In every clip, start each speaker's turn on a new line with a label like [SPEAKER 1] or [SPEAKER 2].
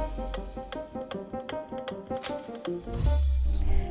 [SPEAKER 1] Thank you.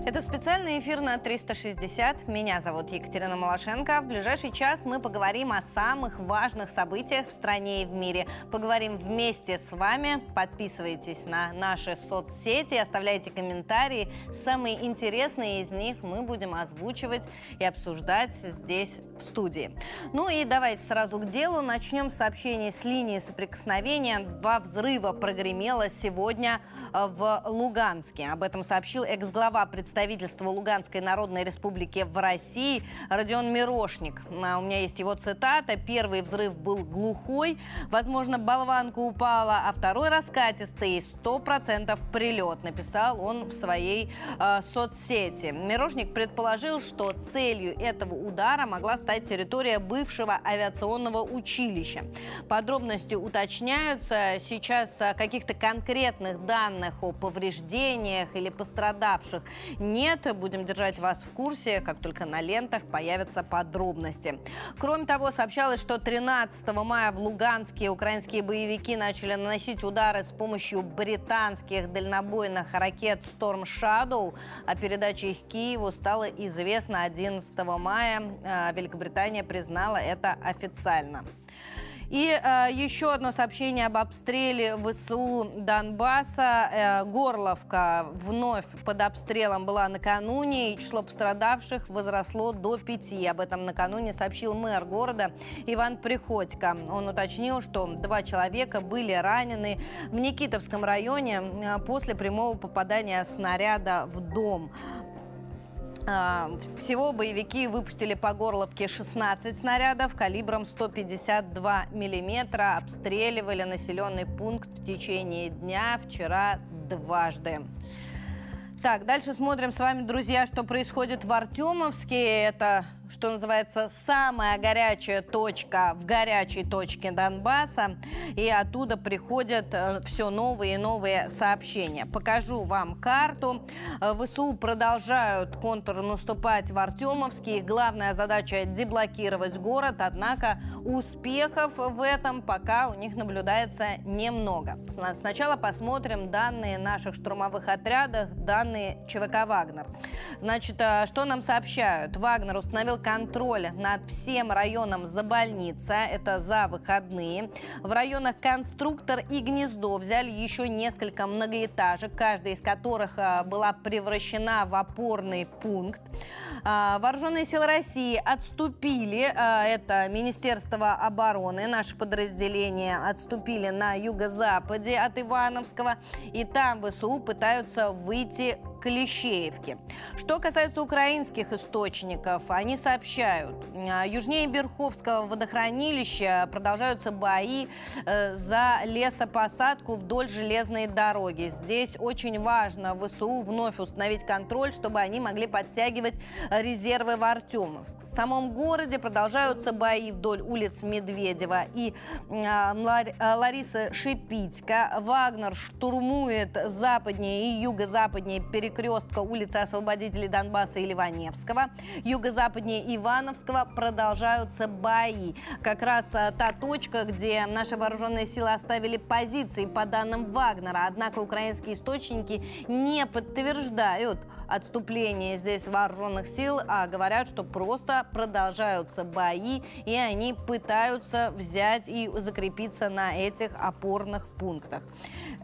[SPEAKER 1] Это специальный эфир на 360. Меня зовут Екатерина Малашенко. В ближайший час мы поговорим о самых важных событиях в стране и в мире. Поговорим вместе с вами. Подписывайтесь на наши соцсети, оставляйте комментарии. Самые интересные из них мы будем озвучивать и обсуждать здесь в студии. Ну и давайте сразу к делу. Начнем с сообщений с линии соприкосновения. Два взрыва прогремело сегодня э, в Луганске. Об этом сообщил экс-глава представительства представительства Луганской Народной Республики в России Родион Мирошник. А у меня есть его цитата. Первый взрыв был глухой, возможно, болванка упала, а второй раскатистый, 100% прилет, написал он в своей э, соцсети. Мирошник предположил, что целью этого удара могла стать территория бывшего авиационного училища. Подробности уточняются. Сейчас каких-то конкретных данных о повреждениях или пострадавших нет. Будем держать вас в курсе, как только на лентах появятся подробности. Кроме того, сообщалось, что 13 мая в Луганске украинские боевики начали наносить удары с помощью британских дальнобойных ракет Storm Shadow. О передаче их Киеву стало известно 11 мая. Э, Великобритания признала это официально. И э, еще одно сообщение об обстреле ВСУ Донбасса. Э, Горловка вновь под обстрелом была накануне, и число пострадавших возросло до пяти. Об этом накануне сообщил мэр города Иван Приходько. Он уточнил, что два человека были ранены в Никитовском районе э, после прямого попадания снаряда в дом. А, всего боевики выпустили по Горловке 16 снарядов калибром 152 миллиметра. Обстреливали населенный пункт в течение дня вчера дважды. Так, дальше смотрим с вами, друзья, что происходит в Артемовске. Это что называется, самая горячая точка в горячей точке Донбасса. И оттуда приходят э, все новые и новые сообщения. Покажу вам карту. Э, ВСУ продолжают контрнаступать в Артемовске. Их главная задача – деблокировать город. Однако успехов в этом пока у них наблюдается немного. Сначала посмотрим данные наших штурмовых отрядов, данные ЧВК «Вагнер». Значит, э, что нам сообщают? Вагнер установил контроль над всем районом за больница, это за выходные. В районах Конструктор и Гнездо взяли еще несколько многоэтажек, каждая из которых а, была превращена в опорный пункт. А, вооруженные силы России отступили, а, это Министерство обороны, наши подразделения отступили на юго-западе от Ивановского, и там ВСУ пытаются выйти Клещеевке. Что касается украинских источников, они сообщают, а, южнее Берховского водохранилища продолжаются бои э, за лесопосадку вдоль железной дороги. Здесь очень важно ВСУ вновь установить контроль, чтобы они могли подтягивать резервы в Артемовск. В самом городе продолжаются бои вдоль улиц Медведева и Ларисы Шипитько. Вагнер штурмует западнее и юго-западнее перекрестки перекрестка улицы Освободителей Донбасса и Ливаневского. Юго-западнее Ивановского продолжаются бои. Как раз а, та точка, где наши вооруженные силы оставили позиции по данным Вагнера. Однако украинские источники не подтверждают отступление здесь вооруженных сил, а говорят, что просто продолжаются бои, и они пытаются взять и закрепиться на этих опорных пунктах.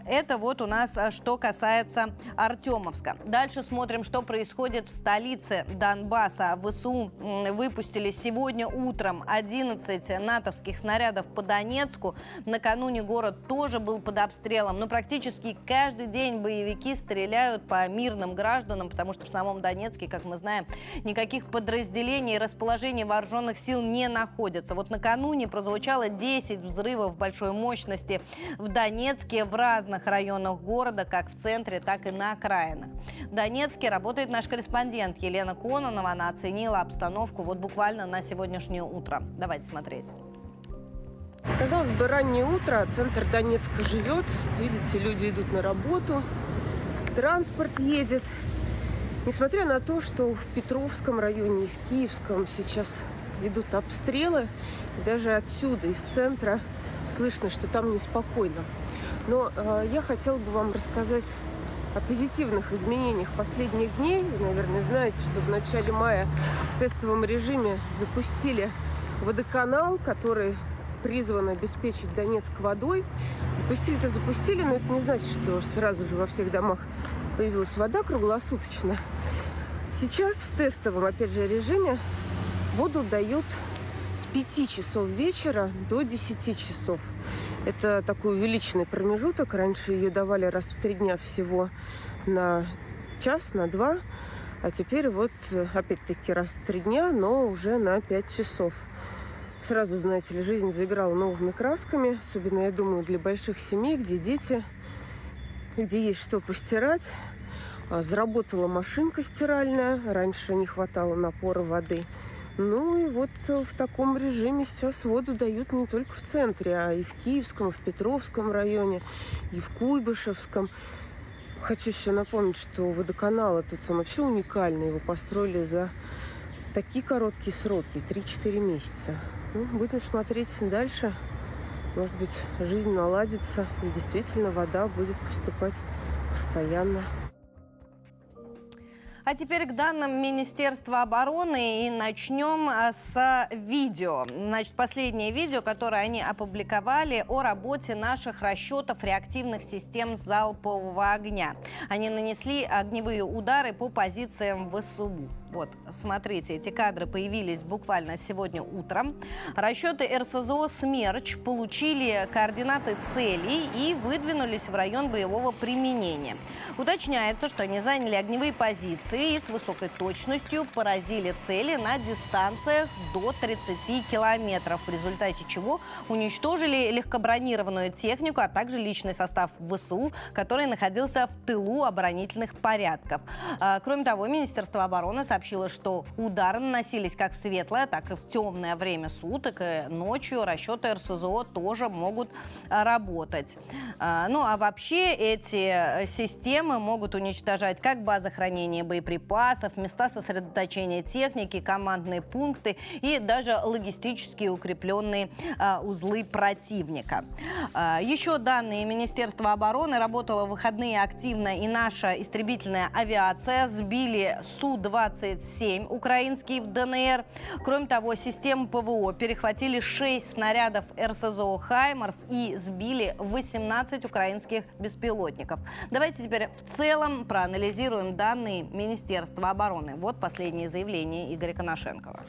[SPEAKER 1] Это вот у нас а, что касается Артемовска. Дальше смотрим, что происходит в столице Донбасса. ВСУ выпустили сегодня утром 11 натовских снарядов по Донецку. Накануне город тоже был под обстрелом. Но практически каждый день боевики стреляют по мирным гражданам, потому что в самом Донецке, как мы знаем, никаких подразделений и расположений вооруженных сил не находятся. Вот накануне прозвучало 10 взрывов большой мощности в Донецке в разных разных районах города, как в центре, так и на окраинах. В Донецке работает наш корреспондент Елена Кононова. Она оценила обстановку вот буквально на сегодняшнее утро. Давайте смотреть.
[SPEAKER 2] Казалось бы, раннее утро, центр Донецка живет. Видите, люди идут на работу, транспорт едет. Несмотря на то, что в Петровском районе в Киевском сейчас идут обстрелы, даже отсюда, из центра, слышно, что там неспокойно. Но э, я хотела бы вам рассказать о позитивных изменениях последних дней. Вы, наверное, знаете, что в начале мая в тестовом режиме запустили водоканал, который призван обеспечить Донецк водой. Запустили-то запустили, но это не значит, что сразу же во всех домах появилась вода круглосуточно. Сейчас в тестовом, опять же, режиме воду дают с 5 часов вечера до 10 часов. Это такой увеличенный промежуток. Раньше ее давали раз в три дня всего на час, на два. А теперь вот опять-таки раз в три дня, но уже на пять часов. Сразу, знаете ли, жизнь заиграла новыми красками. Особенно, я думаю, для больших семей, где дети, где есть что постирать. А, заработала машинка стиральная. Раньше не хватало напора воды. Ну и вот в таком режиме сейчас воду дают не только в центре, а и в Киевском, и в Петровском районе, и в Куйбышевском. Хочу еще напомнить, что водоканал этот он вообще уникальный. Его построили за такие короткие сроки, 3-4 месяца. Ну, будем смотреть дальше. Может быть, жизнь наладится, и действительно вода будет поступать постоянно.
[SPEAKER 1] А теперь к данным Министерства обороны и начнем а, с видео. Значит, последнее видео, которое они опубликовали о работе наших расчетов реактивных систем залпового огня. Они нанесли огневые удары по позициям ВСУ. Вот, смотрите, эти кадры появились буквально сегодня утром. Расчеты РСЗО «Смерч» получили координаты целей и выдвинулись в район боевого применения. Уточняется, что они заняли огневые позиции и с высокой точностью поразили цели на дистанциях до 30 километров, в результате чего уничтожили легкобронированную технику, а также личный состав ВСУ, который находился в тылу оборонительных порядков. А, кроме того, Министерство обороны сообщило, сообщила, что удары наносились как в светлое, так и в темное время суток. И ночью расчеты РСЗО тоже могут а, работать. А, ну а вообще эти э, системы могут уничтожать как базы хранения боеприпасов, места сосредоточения техники, командные пункты и даже логистические укрепленные а, узлы противника. Еще данные Министерства обороны работала в выходные активно и наша истребительная авиация. Сбили Су-20 27 украинские в ДНР. Кроме того, системы ПВО перехватили 6 снарядов РСЗО «Хаймарс» и сбили 18 украинских беспилотников. Давайте теперь в целом проанализируем данные Министерства обороны. Вот последнее заявление Игоря Коношенкова.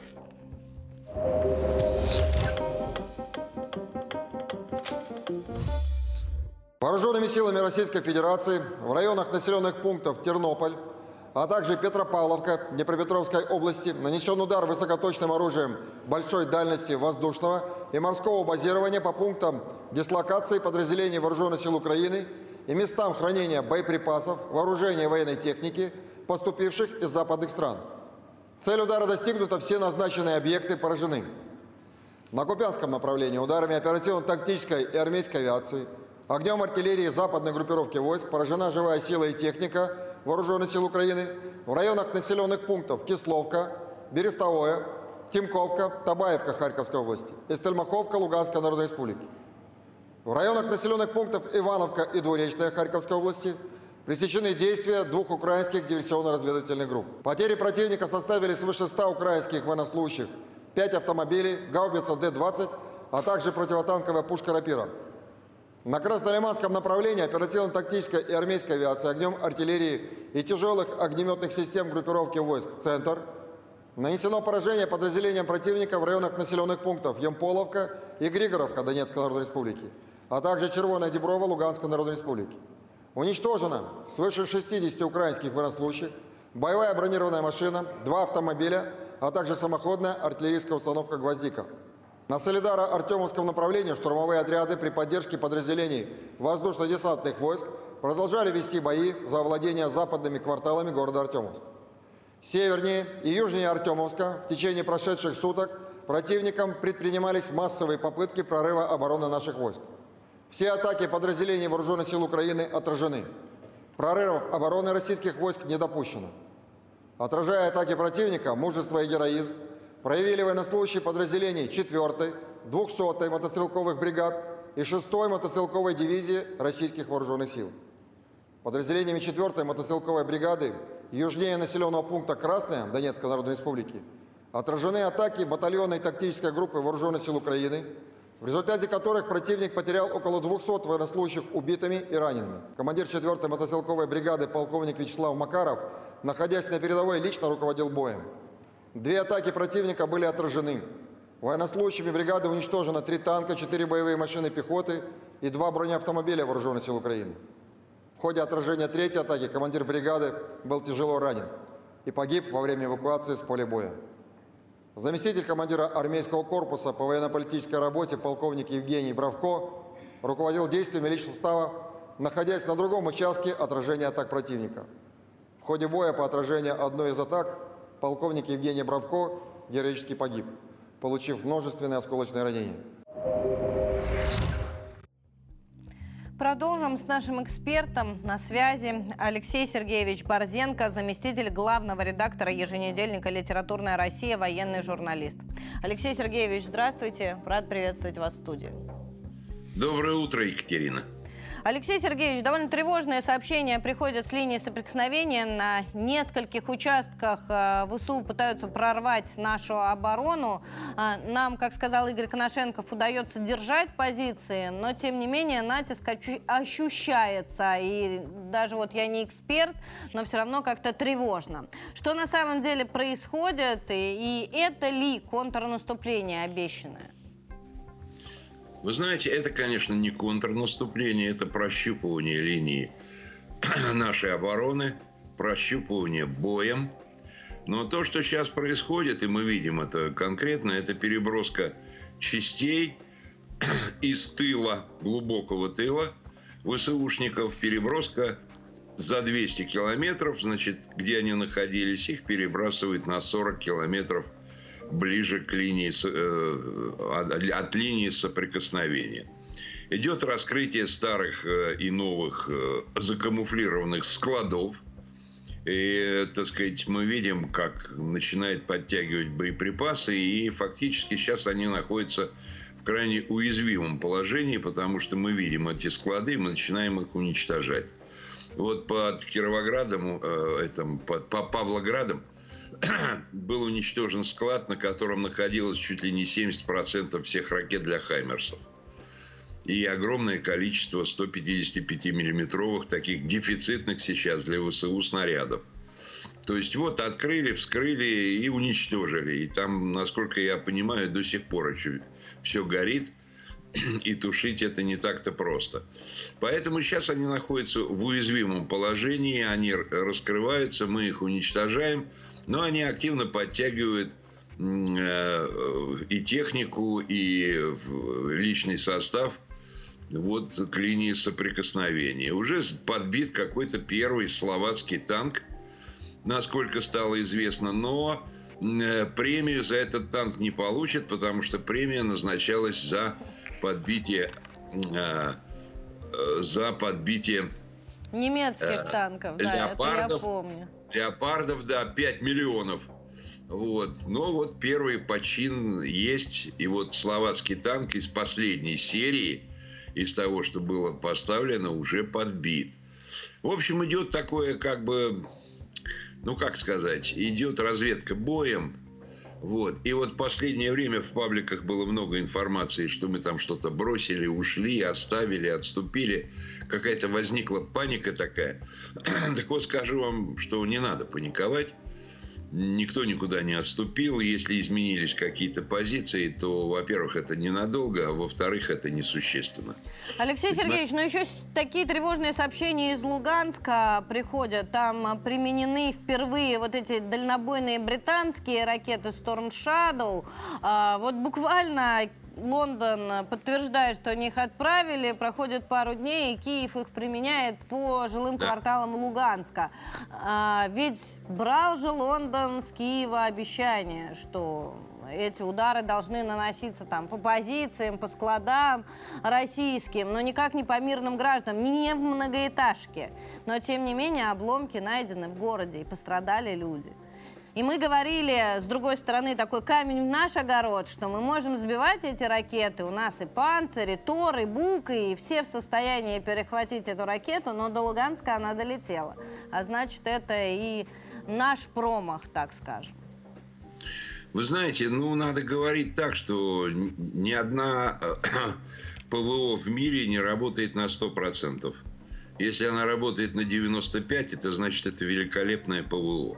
[SPEAKER 3] Вооруженными силами Российской Федерации в районах населенных пунктов Тернополь, а также Петропавловка Днепропетровской области нанесен удар высокоточным оружием большой дальности воздушного и морского базирования по пунктам дислокации подразделений Вооруженных сил Украины и местам хранения боеприпасов, вооружения и военной техники, поступивших из западных стран. Цель удара достигнута, все назначенные объекты поражены. На Купянском направлении ударами оперативно-тактической и армейской авиации, огнем артиллерии западной группировки войск поражена живая сила и техника – Вооруженных сил Украины в районах населенных пунктов Кисловка, Берестовое, Тимковка, Табаевка Харьковской области и Стельмаховка Луганской Народной Республики. В районах населенных пунктов Ивановка и Двуречная Харьковской области пресечены действия двух украинских диверсионно-разведывательных групп. Потери противника составили свыше 100 украинских военнослужащих, 5 автомобилей, гаубица Д-20, а также противотанковая пушка «Рапира». На Краснолиманском направлении оперативно-тактической и армейской авиации огнем артиллерии и тяжелых огнеметных систем группировки войск «Центр» нанесено поражение подразделениям противника в районах населенных пунктов Емполовка и Григоровка Донецкой Народной Республики, а также Червоная Деброва Луганской Народной Республики. Уничтожено свыше 60 украинских военнослужащих, боевая бронированная машина, два автомобиля, а также самоходная артиллерийская установка «Гвоздика». На Солидара-Артемовском направлении штурмовые отряды при поддержке подразделений воздушно-десантных войск продолжали вести бои за овладение западными кварталами города Артемовск. Севернее и южнее Артемовска в течение прошедших суток противником предпринимались массовые попытки прорыва обороны наших войск. Все атаки подразделений Вооруженных сил Украины отражены. Прорывов обороны российских войск не допущено. Отражая атаки противника, мужество и героизм проявили военнослужащие подразделений 4-й, 200-й мотострелковых бригад, и 6-й мотострелковой дивизии российских вооруженных сил. Подразделениями 4-й мотострелковой бригады южнее населенного пункта Красная Донецкой Народной Республики отражены атаки батальонной тактической группы вооруженных сил Украины, в результате которых противник потерял около 200 военнослужащих убитыми и ранеными. Командир 4-й мотострелковой бригады полковник Вячеслав Макаров, находясь на передовой, лично руководил боем. Две атаки противника были отражены. Военнослужащими бригады уничтожено три танка, четыре боевые машины пехоты и два бронеавтомобиля вооруженных сил Украины. В ходе отражения третьей атаки командир бригады был тяжело ранен и погиб во время эвакуации с поля боя. Заместитель командира армейского корпуса по военно-политической работе полковник Евгений Бравко руководил действиями личного состава, находясь на другом участке отражения атак противника. В ходе боя по отражению одной из атак полковник Евгений Бравко героически погиб, получив множественные осколочные ранения.
[SPEAKER 1] Продолжим с нашим экспертом на связи. Алексей Сергеевич Борзенко, заместитель главного редактора еженедельника «Литературная Россия», военный журналист. Алексей Сергеевич, здравствуйте. Рад приветствовать вас в студии.
[SPEAKER 4] Доброе утро, Екатерина.
[SPEAKER 1] Алексей Сергеевич, довольно тревожные сообщения приходят с линии соприкосновения. На нескольких участках э, ВСУ пытаются прорвать нашу оборону. Э, нам, как сказал Игорь Коношенков, удается держать позиции, но тем не менее натиск ощущается. И даже вот я не эксперт, но все равно как-то тревожно. Что на самом деле происходит и, и это ли контрнаступление обещанное?
[SPEAKER 4] Вы знаете, это, конечно, не контрнаступление, это прощупывание линии нашей обороны, прощупывание боем. Но то, что сейчас происходит, и мы видим это конкретно, это переброска частей из тыла, глубокого тыла, ВСУшников, переброска за 200 километров, значит, где они находились, их перебрасывают на 40 километров ближе к линии, э, от линии соприкосновения. Идет раскрытие старых э, и новых э, закамуфлированных складов. И, так сказать, мы видим, как начинает подтягивать боеприпасы, и фактически сейчас они находятся в крайне уязвимом положении, потому что мы видим эти склады, и мы начинаем их уничтожать. Вот под Кировоградом, э, этом, под, по Павлоградом, был уничтожен склад, на котором находилось чуть ли не 70% всех ракет для «Хаймерсов». И огромное количество 155-миллиметровых, таких дефицитных сейчас для ВСУ снарядов. То есть вот открыли, вскрыли и уничтожили. И там, насколько я понимаю, до сих пор еще все горит. И тушить это не так-то просто. Поэтому сейчас они находятся в уязвимом положении. Они раскрываются, мы их уничтожаем – но они активно подтягивают э, и технику, и личный состав вот к линии соприкосновения. Уже подбит какой-то первый словацкий танк, насколько стало известно, но э, премию за этот танк не получит, потому что премия назначалась за подбитие э, за подбитие
[SPEAKER 1] немецких танков, да,
[SPEAKER 4] леопардов, это я помню леопардов, да, 5 миллионов. Вот. Но вот первый почин есть. И вот словацкий танк из последней серии, из того, что было поставлено, уже подбит. В общем, идет такое, как бы, ну, как сказать, идет разведка боем. Вот. И вот в последнее время в пабликах было много информации, что мы там что-то бросили, ушли, оставили, отступили. Какая-то возникла паника такая. так вот скажу вам, что не надо паниковать. Никто никуда не отступил. Если изменились какие-то позиции, то, во-первых, это ненадолго, а во-вторых, это несущественно.
[SPEAKER 1] Алексей Сергеевич, но ну еще такие тревожные сообщения из Луганска приходят. Там применены впервые вот эти дальнобойные британские ракеты Storm Shadow. А, вот буквально Лондон подтверждает, что они их отправили, проходит пару дней, и Киев их применяет по жилым да. кварталам Луганска. А, ведь брал же Лондон с Киева обещание, что эти удары должны наноситься там по позициям, по складам российским, но никак не по мирным гражданам, не в многоэтажке. Но, тем не менее, обломки найдены в городе, и пострадали люди. И мы говорили, с другой стороны, такой камень в наш огород, что мы можем сбивать эти ракеты. У нас и Панцирь, и Тор, и Бук, и все в состоянии перехватить эту ракету, но до Луганска она долетела. А значит, это и наш промах, так скажем.
[SPEAKER 4] Вы знаете, ну, надо говорить так, что ни одна ПВО в мире не работает на 100%. Если она работает на 95%, это значит, это великолепное ПВО.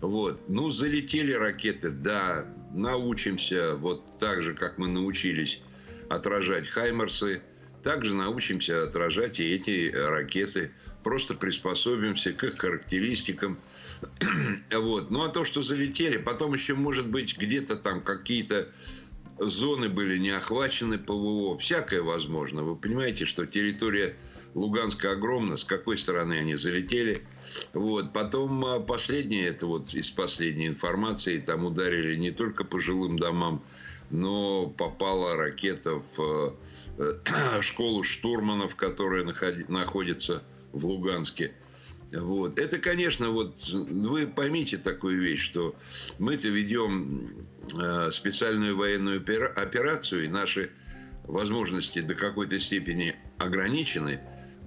[SPEAKER 4] Вот. Ну, залетели ракеты, да, научимся, вот так же, как мы научились отражать «Хаймерсы», также научимся отражать и эти ракеты. Просто приспособимся к их характеристикам. вот. Ну, а то, что залетели, потом еще, может быть, где-то там какие-то зоны были не охвачены ПВО. Всякое возможно. Вы понимаете, что территория Луганска огромна. С какой стороны они залетели. Вот. Потом а, последнее, это вот из последней информации, там ударили не только по жилым домам, но попала ракета в э, школу штурманов, которая находится в Луганске. Вот. Это, конечно, вот вы поймите такую вещь, что мы-то ведем э, специальную военную операцию, и наши возможности до какой-то степени ограничены,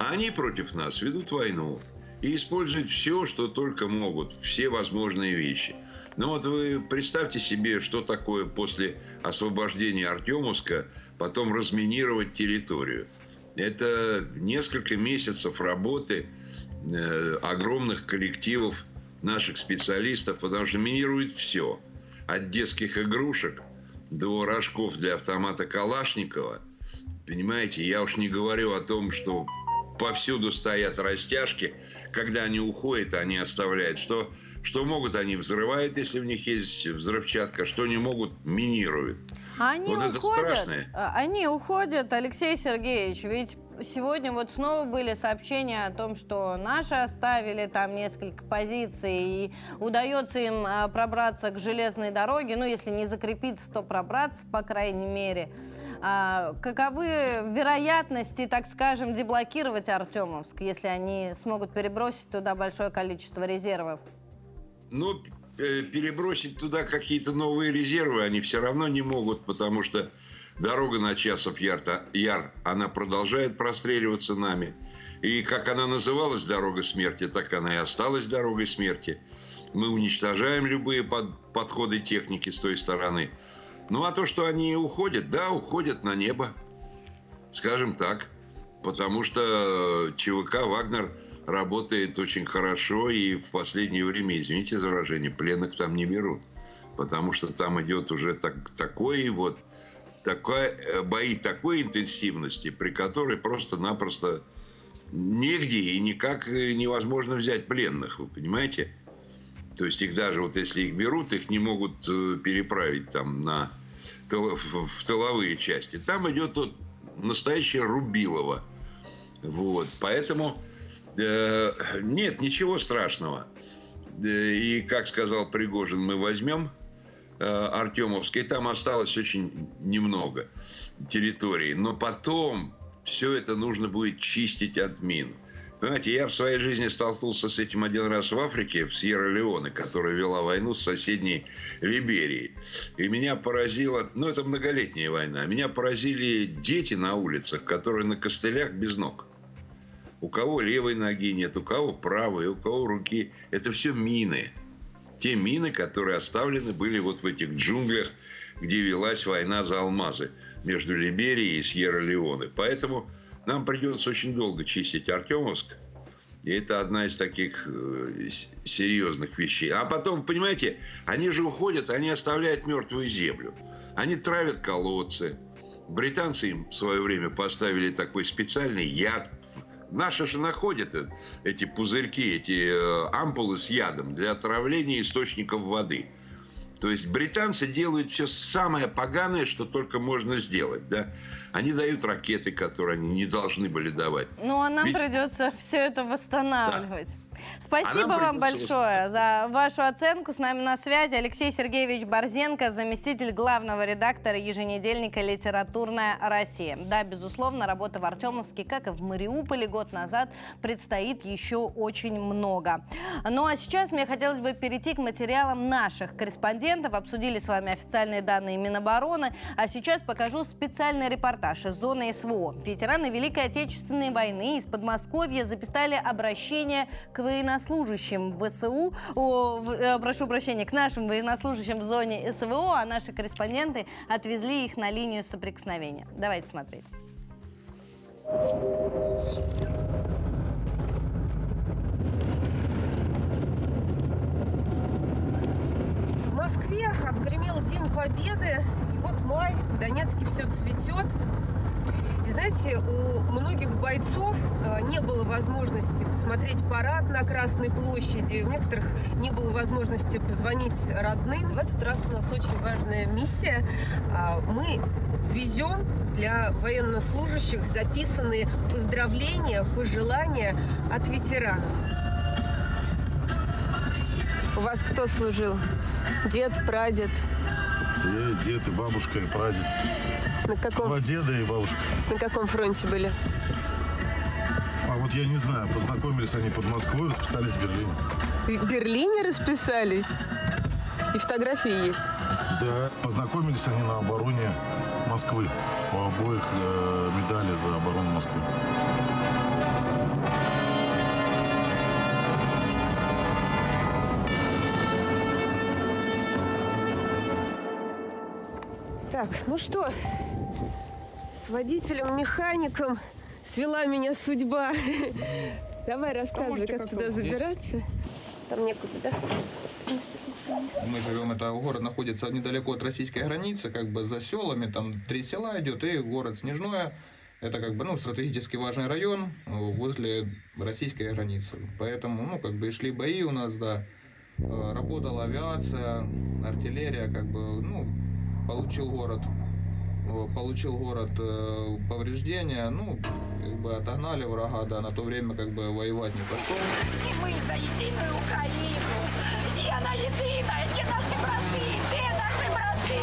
[SPEAKER 4] они против нас ведут войну и используют все, что только могут, все возможные вещи. Но ну вот вы представьте себе, что такое после освобождения Артемовска потом разминировать территорию. Это несколько месяцев работы – Э, огромных коллективов наших специалистов, потому что минирует все. От детских игрушек до рожков для автомата Калашникова. Понимаете, я уж не говорю о том, что повсюду стоят растяжки. Когда они уходят, они оставляют. Что, что могут, они взрывают, если в них есть взрывчатка. Что не могут, минируют.
[SPEAKER 1] Они вот уходят, это страшное. А, они уходят, Алексей Сергеевич, ведь сегодня вот снова были сообщения о том, что наши оставили там несколько позиций, и удается им а, пробраться к железной дороге, ну, если не закрепиться, то пробраться, по крайней мере. А, каковы вероятности, так скажем, деблокировать Артемовск, если они смогут перебросить туда большое количество резервов?
[SPEAKER 4] Ну, перебросить туда какие-то новые резервы они все равно не могут, потому что Дорога на Часов Яр, Яр, она продолжает простреливаться нами. И как она называлась «Дорога смерти», так она и осталась «Дорогой смерти». Мы уничтожаем любые под, подходы техники с той стороны. Ну, а то, что они уходят, да, уходят на небо. Скажем так. Потому что ЧВК «Вагнер» работает очень хорошо, и в последнее время, извините за выражение, пленных там не берут. Потому что там идет уже так, такой вот такая, э, бои такой интенсивности, при которой просто-напросто нигде и никак э, невозможно взять пленных, вы понимаете? То есть их даже, вот если их берут, их не могут э, переправить там на, в тыловые части. Там идет вот настоящее Рубилово. Вот. Поэтому э, нет ничего страшного. И, как сказал Пригожин, мы возьмем Э, Артемовской. Там осталось очень немного территории. Но потом все это нужно будет чистить от мин. Понимаете, я в своей жизни столкнулся с этим один раз в Африке, в Сьерра-Леоне, которая вела войну с соседней Либерией. И меня поразило, ну это многолетняя война, меня поразили дети на улицах, которые на костылях без ног. У кого левой ноги нет, у кого правой, у кого руки. Это все мины те мины, которые оставлены были вот в этих джунглях, где велась война за алмазы между Либерией и Сьерра-Леоне. Поэтому нам придется очень долго чистить Артемовск. И это одна из таких э, серьезных вещей. А потом, понимаете, они же уходят, они оставляют мертвую землю. Они травят колодцы. Британцы им в свое время поставили такой специальный яд Наши же находят эти пузырьки, эти э, ампулы с ядом для отравления источников воды. То есть британцы делают все самое поганое, что только можно сделать. Да? Они дают ракеты, которые они не должны были давать.
[SPEAKER 1] Ну, а нам Ведь... придется все это восстанавливать. Спасибо вам большое за вашу оценку. С нами на связи Алексей Сергеевич Борзенко, заместитель главного редактора еженедельника «Литературная Россия». Да, безусловно, работа в Артемовске, как и в Мариуполе год назад, предстоит еще очень много. Ну а сейчас мне хотелось бы перейти к материалам наших корреспондентов. Обсудили с вами официальные данные Минобороны, а сейчас покажу специальный репортаж из зоны СВО. Ветераны Великой Отечественной войны из Подмосковья записали обращение к военнослужащим ВСУ, о, э, прошу прощения, к нашим военнослужащим в зоне СВО, а наши корреспонденты отвезли их на линию соприкосновения. Давайте смотреть.
[SPEAKER 2] В Москве отгремел День Победы, и вот май, в Донецке все цветет. И знаете, у многих бойцов э, было возможности посмотреть парад на Красной площади, у некоторых не было возможности позвонить родным. В этот раз у нас очень важная миссия. А, Мы везем для военнослужащих записанные поздравления, пожелания от ветеранов. У вас кто служил? Дед, прадед?
[SPEAKER 5] Все, дед и бабушка, и прадед.
[SPEAKER 2] На каком,
[SPEAKER 5] Два деда и бабушка.
[SPEAKER 2] на каком фронте были?
[SPEAKER 5] Вот я не знаю, познакомились они под Москвой, расписались в Берлине.
[SPEAKER 2] В Берлине расписались? И фотографии есть?
[SPEAKER 5] Да. Познакомились они на обороне Москвы. У обоих э, медали за оборону Москвы.
[SPEAKER 2] Так, ну что, с водителем-механиком свела меня судьба. Давай рассказывай, как туда забираться. Там некуда, да?
[SPEAKER 6] Мы живем, это город находится недалеко от российской границы, как бы за селами, там три села идет, и город Снежное. Это как бы, ну, стратегически важный район э, возле российской границы. Поэтому, ну, как бы и шли бои у нас, да. Э, Работала авиация, артиллерия, как бы, ну, получил город получил город э, повреждения, ну, как бы отогнали врага, да, на то время как бы воевать не пошел.
[SPEAKER 7] И мы за единую Украину. Где она единая? Где наши браты? Где наши браты?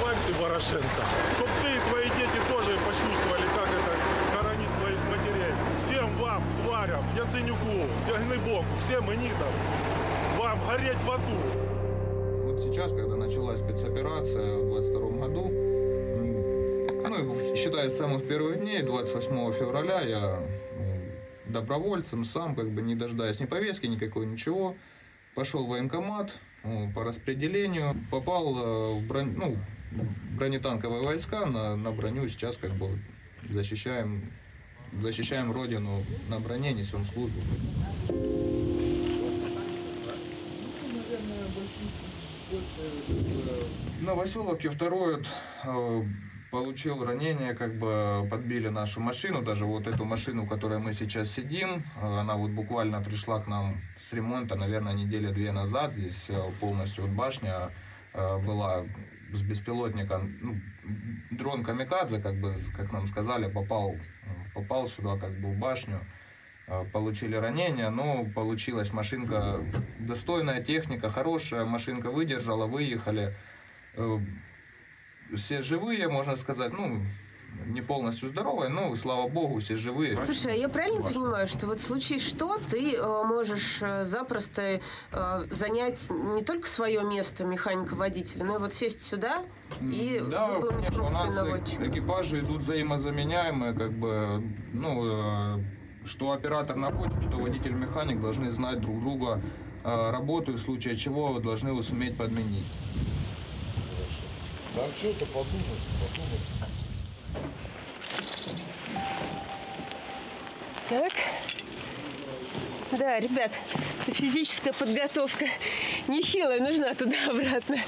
[SPEAKER 8] Хватит ты, Порошенко, чтоб ты и твои дети тоже почувствовали, как это хоронить своих матерей. Всем вам, тварям, Яценюку, Ягнебоку, всем инитам, вам гореть в аду.
[SPEAKER 6] Вот сейчас, когда началась спецоперация в 22 году, ну, считая с самых первых дней, 28 февраля, я добровольцем сам, как бы не дожидаясь ни повестки, никакой, ничего, пошел в военкомат по распределению, попал э, в бронь- ну, бронетанковые войска на, на броню, сейчас как бы защищаем, защищаем родину на броне, несем службу. Новоселовке второй вот, э, получил ранение, как бы подбили нашу машину, даже вот эту машину, в которой мы сейчас сидим, э, она вот буквально пришла к нам с ремонта, наверное, недели две назад, здесь э, полностью вот башня была с беспилотника, ну, дрон Камикадзе, как бы, как нам сказали, попал, попал сюда, как бы, в башню, получили ранения, но получилась машинка, достойная техника, хорошая, машинка выдержала, выехали. Э, Все живые, можно сказать, ну, не полностью здоровые, но, слава богу, все живые.
[SPEAKER 2] Слушай, а я правильно
[SPEAKER 6] Важно.
[SPEAKER 2] понимаю, что вот в случае что, ты э, можешь э, запросто э, занять не только свое место механика-водителя, но и вот сесть сюда и
[SPEAKER 6] да,
[SPEAKER 2] выполнить
[SPEAKER 6] конечно,
[SPEAKER 2] функцию
[SPEAKER 6] э-
[SPEAKER 2] наводчика?
[SPEAKER 6] экипажи идут взаимозаменяемые, как бы, ну, э, что оператор наводчик, что водитель-механик должны знать друг друга э, работу, и в случае чего должны его суметь подменить.
[SPEAKER 5] Да что-то подумать, подумать.
[SPEAKER 2] Так. Да, ребят, это физическая подготовка нехилая, нужна туда-обратно.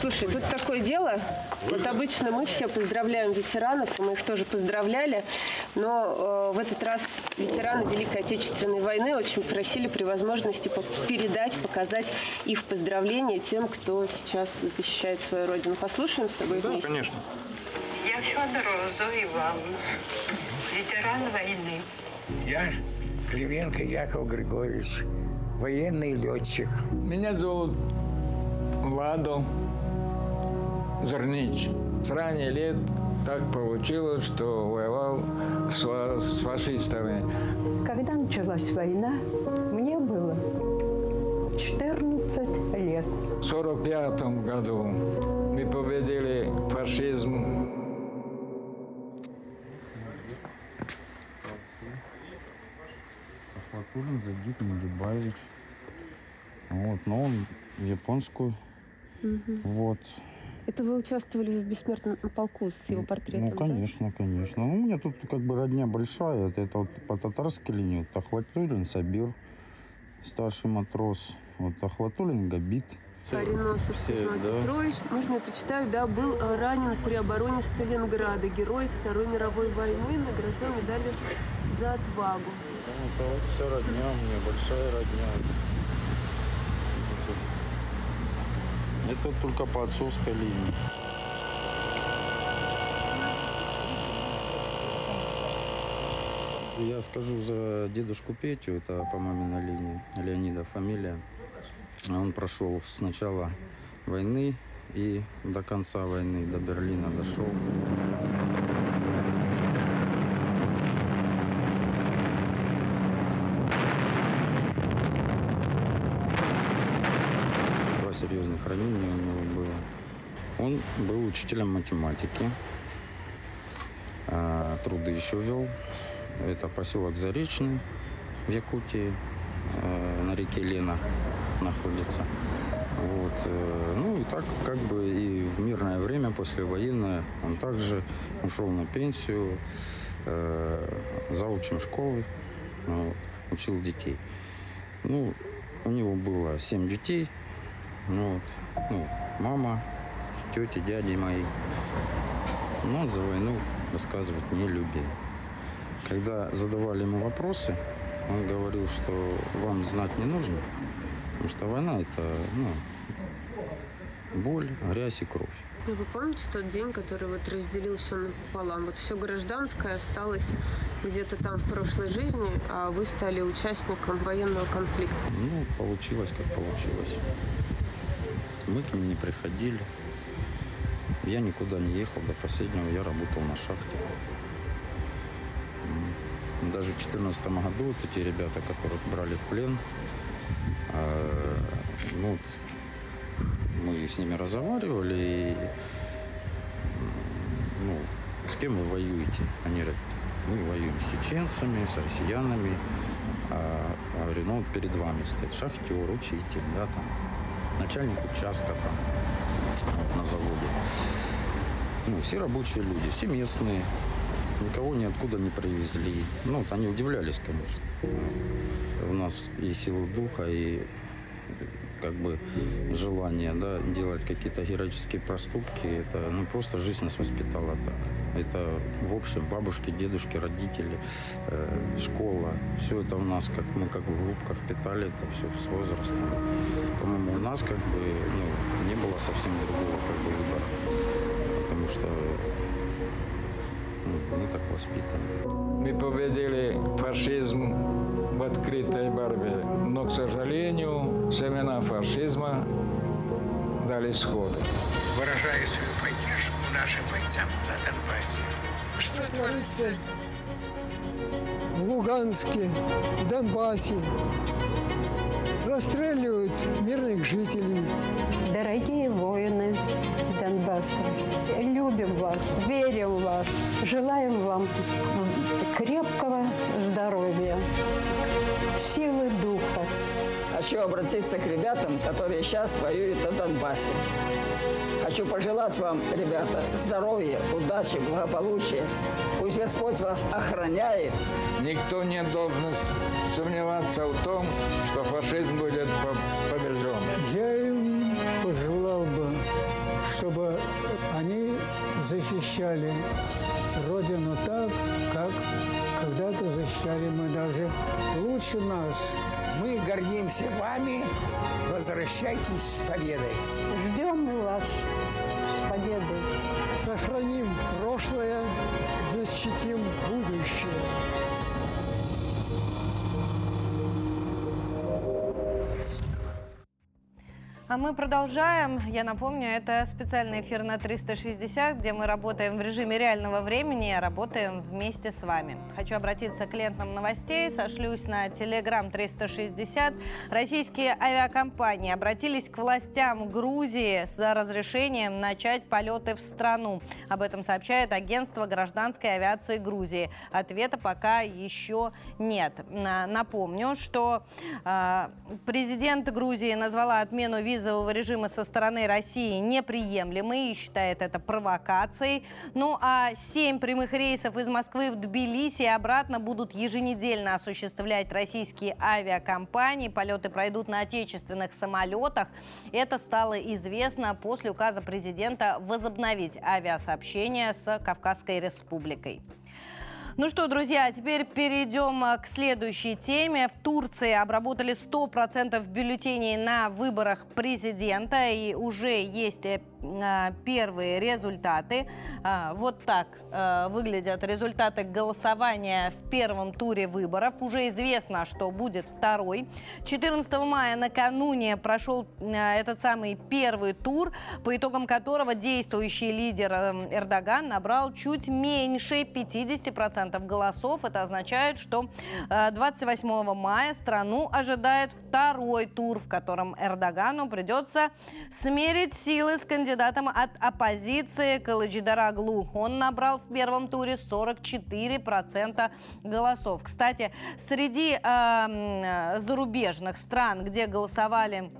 [SPEAKER 2] Слушай, тут такое дело. Вот обычно мы все поздравляем ветеранов, мы их тоже поздравляли. Но э, в этот раз ветераны Великой Отечественной войны очень просили при возможности передать, показать их поздравления тем, кто сейчас защищает свою родину. Послушаем с тобой вместе?
[SPEAKER 6] конечно.
[SPEAKER 9] Я Федорова Зоя Ивановна, ветеран войны.
[SPEAKER 10] Я Кривенко Яков Григорьевич, военный летчик.
[SPEAKER 11] Меня зовут Владо Зернич. С ранних лет так получилось, что воевал с, с фашистами.
[SPEAKER 12] Когда началась война, мне было 14 лет.
[SPEAKER 11] В 1945 году мы победили фашизм.
[SPEAKER 13] Ахватулин Загид Нагибаевич. Вот, но он японскую.
[SPEAKER 2] Мгм.
[SPEAKER 13] Вот.
[SPEAKER 2] Это вы участвовали в бессмертном полку с его портретом,
[SPEAKER 13] Ну,
[SPEAKER 2] да?
[SPEAKER 13] конечно, конечно. Ну, у меня тут как бы родня большая. Это, это вот по татарской линии. Вот Ахватулин Сабир, старший матрос. Вот Ахватулин Габит.
[SPEAKER 2] Кореносов
[SPEAKER 13] Все,
[SPEAKER 2] Кузьма
[SPEAKER 13] да.
[SPEAKER 2] Петрович, можно я прочитаю, да, был э, ранен при обороне Сталинграда, герой Второй мировой войны, награжден медалью за отвагу.
[SPEAKER 13] Да, это вот вся родня у меня, большая родня. Это, только по отцовской линии. Я скажу за дедушку Петю, это по маминой линии, Леонида фамилия. Он прошел с начала войны и до конца войны, до Берлина дошел. Ранения у него было. Он был учителем математики. А, труды еще вел. Это поселок Заречный в Якутии. э, на реке Лена находится. Вот. э, Ну и так как бы и в мирное время, послевоенное, он также ушел на пенсию, э, заучим школы, учил детей. Ну, у него было семь детей. Ну, вот, ну, мама, тети, дяди мои. Но он за войну рассказывать не любил. Когда задавали ему вопросы, он говорил, что вам знать не нужно, потому что война это ну, боль, грязь и кровь.
[SPEAKER 2] Ну, вы помните тот день, который вот разделил все напополам? Вот все гражданское осталось где-то там в прошлой жизни, а вы стали участником военного конфликта.
[SPEAKER 13] Ну, получилось, как получилось. Мы к ним не приходили. Я никуда не ехал до последнего, я работал на шахте. Даже в 2014 году вот эти ребята, которых брали в плен, э, ну, мы с ними разговаривали, и, ну, с кем вы воюете? Они говорят, мы воюем с чеченцами, с россиянами. А, говорю, ну вот перед вами стоит шахтер, учитель, да, там, начальник участка там на заводе. Ну, все рабочие люди, все местные, никого ниоткуда не привезли. Ну, вот они удивлялись, конечно. У нас и силу духа, и как бы желание, да, делать какие-то героические проступки, это, ну, просто жизнь нас воспитала так. Это, в общем, бабушки, дедушки, родители, э, школа, все это у нас, как мы как группка впитали это все с возрастом. По-моему, у нас как бы, ну, не было совсем другого как бы выбора, потому что ну, мы так воспитаны.
[SPEAKER 11] Мы победили фашизм в открытой борьбе. Но, к сожалению, семена фашизма дали сходы.
[SPEAKER 10] Выражаю свою поддержку нашим бойцам на Донбассе.
[SPEAKER 14] Что творится в Луганске, в Донбассе? Расстреливают мирных жителей.
[SPEAKER 12] Дорогие воины Донбасса, любим вас, верим в вас, желаем вам крепкого здоровья, силы духа.
[SPEAKER 15] Хочу обратиться к ребятам, которые сейчас воюют на Донбассе. Хочу пожелать вам, ребята, здоровья, удачи, благополучия. Пусть Господь вас охраняет.
[SPEAKER 11] Никто не должен сомневаться в том, что фашизм будет по- побежден.
[SPEAKER 14] Я им пожелал бы, чтобы они защищали Родину так, как защищали мы даже лучше нас.
[SPEAKER 10] Мы гордимся вами. Возвращайтесь с победой.
[SPEAKER 12] Ждем мы вас с победой.
[SPEAKER 14] Сохраним прошлое, защитим будущее.
[SPEAKER 1] А мы продолжаем. Я напомню, это специальный эфир на 360, где мы работаем в режиме реального времени, работаем вместе с вами. Хочу обратиться к лентам новостей, сошлюсь на Telegram 360. Российские авиакомпании обратились к властям Грузии за разрешением начать полеты в страну. Об этом сообщает агентство гражданской авиации Грузии. Ответа пока еще нет. Напомню, что э, президент Грузии назвала отмену виз визового режима со стороны России неприемлемы и считает это провокацией. Ну а семь прямых рейсов из Москвы в Тбилиси и обратно будут еженедельно осуществлять российские авиакомпании. Полеты пройдут на отечественных самолетах. Это стало известно после указа президента возобновить авиасообщение с Кавказской республикой. Ну что, друзья, теперь перейдем э, к следующей теме. В Турции обработали 100% бюллетеней на выборах президента, и уже есть э, э, первые результаты. Вот так выглядят результаты голосования в первом туре выборов. Уже известно, что будет второй. 14 мая накануне прошел этот самый первый тур, по итогам которого действующий лидер Эрдоган набрал чуть меньше 50% 50% голосов. Это означает, что 28 э, мая страну ожидает второй тур, в котором Эрдогану придется смерить силы с кандидатом от оппозиции Калыджидараглу. Он набрал в первом туре 44% голосов. Кстати, среди э, зарубежных стран, где голосовали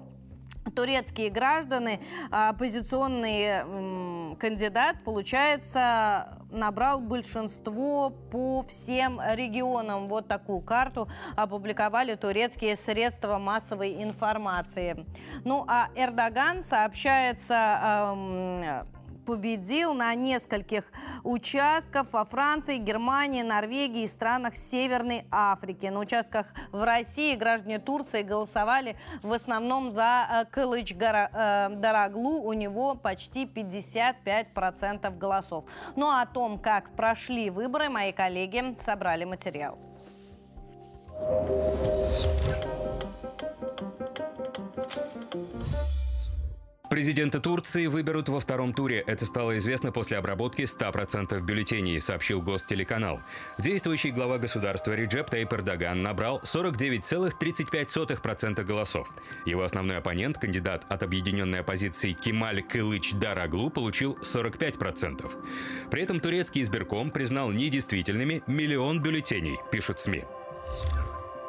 [SPEAKER 1] турецкие граждане, оппозиционный кандидат, получается, набрал большинство по всем регионам. Вот такую карту опубликовали турецкие средства массовой информации. Ну а Эрдоган сообщается... Эм, победил на нескольких участках во Франции, Германии, Норвегии и странах Северной Африки. На участках в России граждане Турции голосовали в основном за э, Кылыч э, Дараглу. У него почти 55% голосов. Ну а о том, как прошли выборы, мои коллеги собрали материал.
[SPEAKER 16] Президента Турции выберут во втором туре. Это стало известно после обработки 100% бюллетеней, сообщил гостелеканал. Действующий глава государства Реджеп Тайп Эрдоган набрал 49,35% голосов. Его основной оппонент, кандидат от объединенной оппозиции Кемаль Кылыч Дараглу, получил 45%. При этом турецкий избирком признал недействительными миллион бюллетеней, пишут СМИ.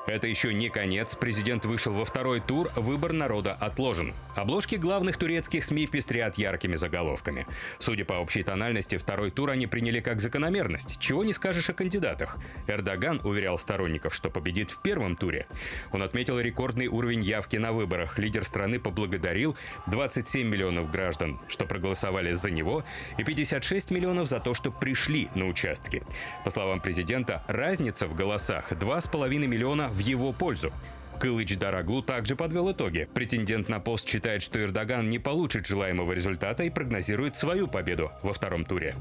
[SPEAKER 16] Это еще не конец. Президент вышел во второй тур. Выбор народа отложен. Обложки главных турецких СМИ пестрят яркими заголовками. Судя по общей тональности, второй тур они приняли как закономерность. Чего не скажешь о кандидатах. Эрдоган уверял сторонников, что победит в первом туре. Он отметил рекордный уровень явки на выборах. Лидер страны поблагодарил 27 миллионов граждан, что проголосовали за него, и 56 миллионов за то, что пришли на участки. По словам президента, разница в голосах 2,5 миллиона в его пользу. Кылыч Дараглу также подвел итоги. Претендент на пост считает, что Эрдоган не получит желаемого результата и прогнозирует свою победу во втором туре.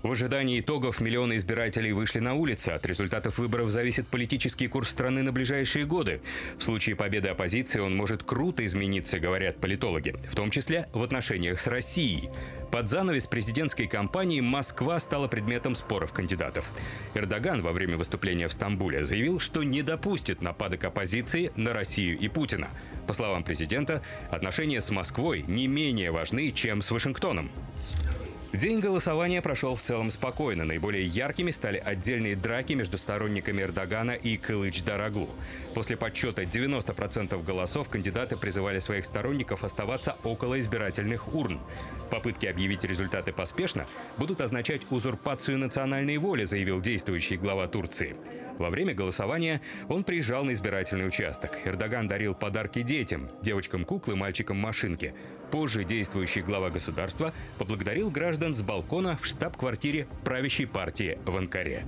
[SPEAKER 16] В ожидании итогов миллионы избирателей вышли на улицы. От результатов выборов зависит политический курс страны на ближайшие годы. В случае победы оппозиции он может круто измениться, говорят политологи, в том числе в отношениях с Россией. Под занавес президентской кампании Москва стала предметом споров кандидатов. Эрдоган во время выступления в Стамбуле заявил, что не допустит нападок оппозиции на Россию и Путина. По словам президента, отношения с Москвой не менее важны, чем с Вашингтоном. День голосования прошел в целом спокойно. Наиболее яркими стали отдельные драки между сторонниками Эрдогана и Кылыч Дараглу. После подсчета 90% голосов кандидаты призывали своих сторонников оставаться около избирательных урн. Попытки объявить результаты поспешно будут означать узурпацию национальной воли, заявил действующий глава Турции. Во время голосования он приезжал на избирательный участок. Эрдоган дарил подарки детям, девочкам куклы, мальчикам машинки. Позже действующий глава государства поблагодарил граждан с балкона в штаб-квартире правящей партии в Анкаре.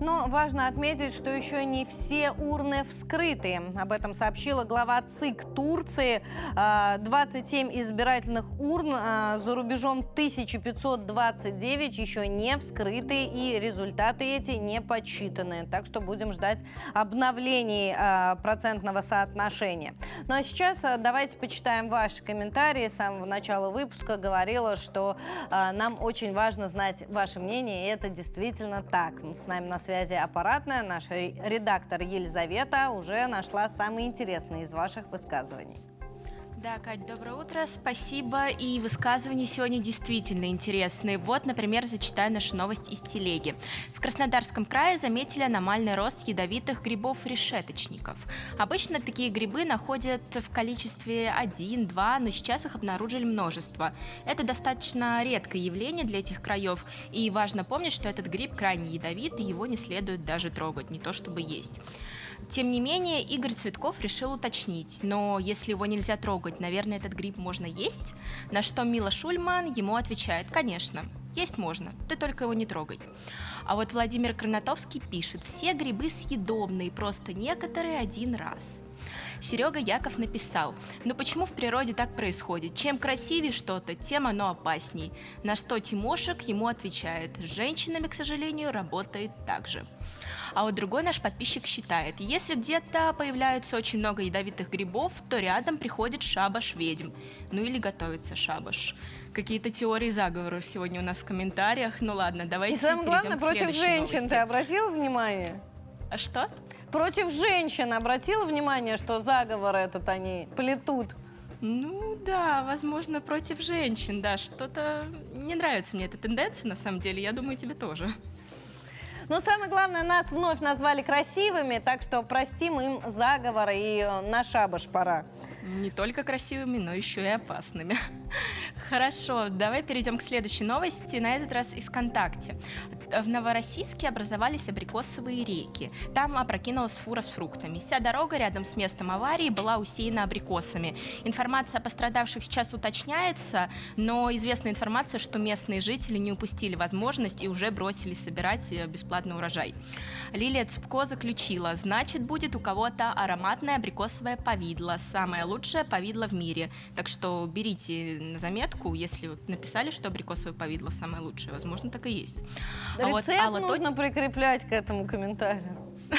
[SPEAKER 1] Но важно отметить, что еще не все урны вскрыты. Об этом сообщила глава ЦИК Турции. 27 а, избирательных урн а, за рубежом 1529 еще не вскрыты, и результаты эти не подсчитаны. Так что будем ждать обновлений а, процентного соотношения. Ну а сейчас давайте почитаем ваши комментарии. С самого начала выпуска говорила, что нам очень важно знать ваше мнение, и это действительно так. С нами на связи аппаратная. Наша редактор Елизавета уже нашла самые интересные из ваших высказываний.
[SPEAKER 17] Да, Кать, доброе утро, спасибо. И высказывания сегодня действительно интересные. Вот, например, зачитаю нашу новость из телеги. В Краснодарском крае заметили аномальный рост ядовитых грибов-решеточников. Обычно такие грибы находят в количестве 1-2, но сейчас их обнаружили множество. Это достаточно редкое явление для этих краев, и важно помнить, что этот гриб крайне ядовит, и его не следует даже трогать, не то чтобы есть. Тем не менее, Игорь Цветков решил уточнить, но если его нельзя трогать, наверное, этот гриб можно есть? На что Мила Шульман ему отвечает, конечно, есть можно, ты только его не трогай. А вот Владимир Кранатовский пишет, все грибы съедобные, просто некоторые один раз. Серега Яков написал, ну почему в природе так происходит? Чем красивее что-то, тем оно опасней. На что Тимошек ему отвечает, с женщинами, к сожалению, работает так же. А вот другой наш подписчик считает, если где-то появляется очень много ядовитых грибов, то рядом приходит шабаш ведьм. Ну или готовится шабаш. Какие-то теории заговоров сегодня у нас в комментариях. Ну ладно, давайте И
[SPEAKER 1] самое главное, против женщин
[SPEAKER 17] новости.
[SPEAKER 1] ты обратил внимание?
[SPEAKER 17] А что?
[SPEAKER 1] Против женщин обратила внимание, что заговор этот они плетут?
[SPEAKER 17] Ну да, возможно, против женщин, да. Что-то не нравится мне эта тенденция, на самом деле. Я думаю, тебе тоже.
[SPEAKER 1] Но самое главное, нас вновь назвали красивыми, так что простим им заговор и э, на шабаш пора.
[SPEAKER 17] Не только красивыми, но еще и опасными. Хорошо, давай перейдем к следующей новости, на этот раз из ВКонтакте. В Новороссийске образовались абрикосовые реки. Там опрокинулась фура с фруктами. Вся дорога рядом с местом аварии была усеяна абрикосами. Информация о пострадавших сейчас уточняется, но известна информация, что местные жители не упустили возможность и уже бросились собирать э, бесплатный урожай. Лилия Цупко заключила, значит, будет у кого-то ароматное абрикосовое повидло, самое лучшее повидло в мире. Так что берите на заметку, если вот написали, что абрикосовое повидло самое лучшее, возможно, так и есть.
[SPEAKER 1] А Рецепт вот Алла нужно Тот... прикреплять к этому комментарию.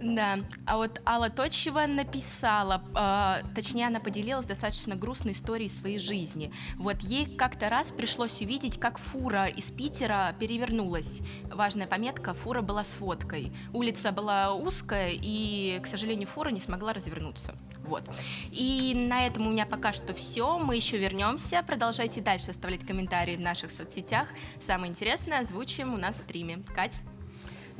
[SPEAKER 17] Да, а вот Алла Точева написала, э, точнее, она поделилась достаточно грустной историей своей жизни. Вот ей как-то раз пришлось увидеть, как фура из Питера перевернулась. Важная пометка, фура была с водкой. Улица была узкая, и, к сожалению, фура не смогла развернуться. Вот. И на этом у меня пока что все. Мы еще вернемся. Продолжайте дальше оставлять комментарии в наших соцсетях. Самое интересное озвучим у нас в стриме. Кать?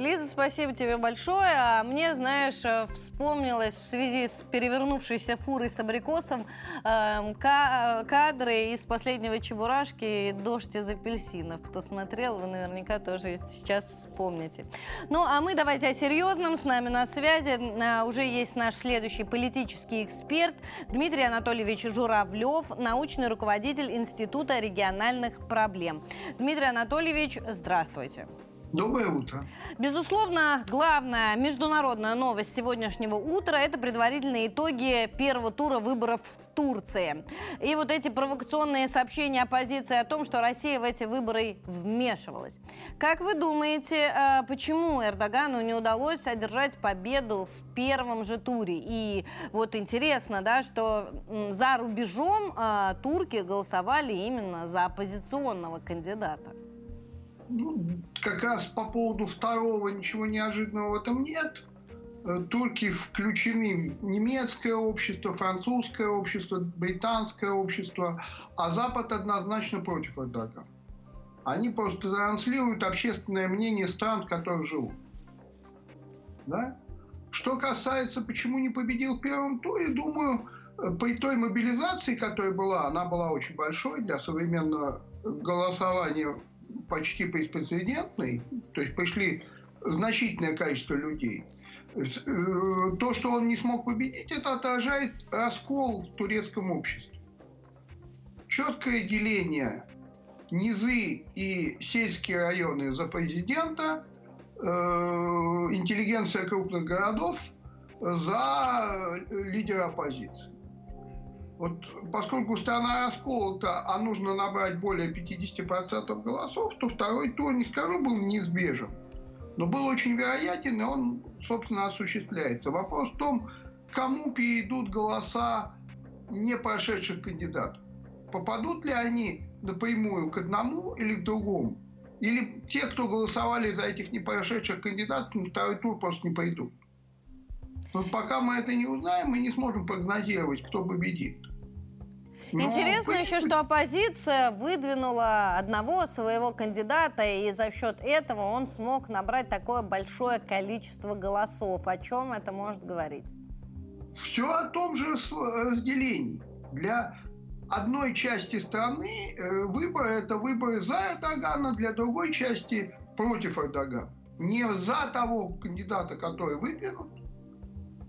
[SPEAKER 1] Лиза, спасибо тебе большое. А мне, знаешь, э, вспомнилось в связи с перевернувшейся фурой с абрикосом э, кадры из последнего Чебурашки «Дождь из апельсинов». Кто смотрел, вы наверняка тоже сейчас вспомните. Ну, а мы давайте о серьезном. С нами на связи э, уже есть наш следующий политический эксперт Дмитрий Анатольевич Журавлев, научный руководитель Института региональных проблем. Дмитрий Анатольевич, здравствуйте.
[SPEAKER 18] Доброе утро.
[SPEAKER 1] Безусловно, главная международная новость сегодняшнего утра – это предварительные итоги первого тура выборов в Турции. И вот эти провокационные сообщения оппозиции о том, что Россия в эти выборы вмешивалась. Как вы думаете, э, почему Эрдогану не удалось одержать победу в первом же туре? И вот интересно, да, что за рубежом э, турки голосовали именно за оппозиционного кандидата.
[SPEAKER 18] Ну, как раз по поводу второго ничего неожиданного в этом нет. Э, турки включены немецкое общество, французское общество, британское общество, а Запад однозначно против Эрдогана. Они просто транслируют общественное мнение стран, в которых живут. Да? Что касается, почему не победил в первом туре, думаю, э, при той мобилизации, которая была, она была очень большой для современного голосования почти беспрецедентный, то есть пришли значительное количество людей. Э, то, что он не смог победить, это отражает раскол в турецком обществе. четкое деление низы и сельские районы за президента, э, интеллигенция крупных городов за лидера оппозиции. Вот поскольку страна расколота, а нужно набрать более 50% голосов, то второй тур, не скажу, был неизбежен. Но был очень вероятен, и он, собственно, осуществляется. Вопрос в том, кому перейдут голоса не прошедших кандидатов. Попадут ли они напрямую к одному или к другому? Или те, кто голосовали за этих не прошедших кандидатов, на второй тур просто не пойдут? Но пока мы это не узнаем, мы не сможем прогнозировать, кто победит.
[SPEAKER 1] Но, Интересно еще, что оппозиция выдвинула одного своего кандидата, и за счет этого он смог набрать такое большое количество голосов. О чем это может говорить?
[SPEAKER 18] Все о том же разделении. Для одной части страны э, выборы – это выборы за Эрдогана, для другой части против Эрдогана. Не за того кандидата, который выдвинут,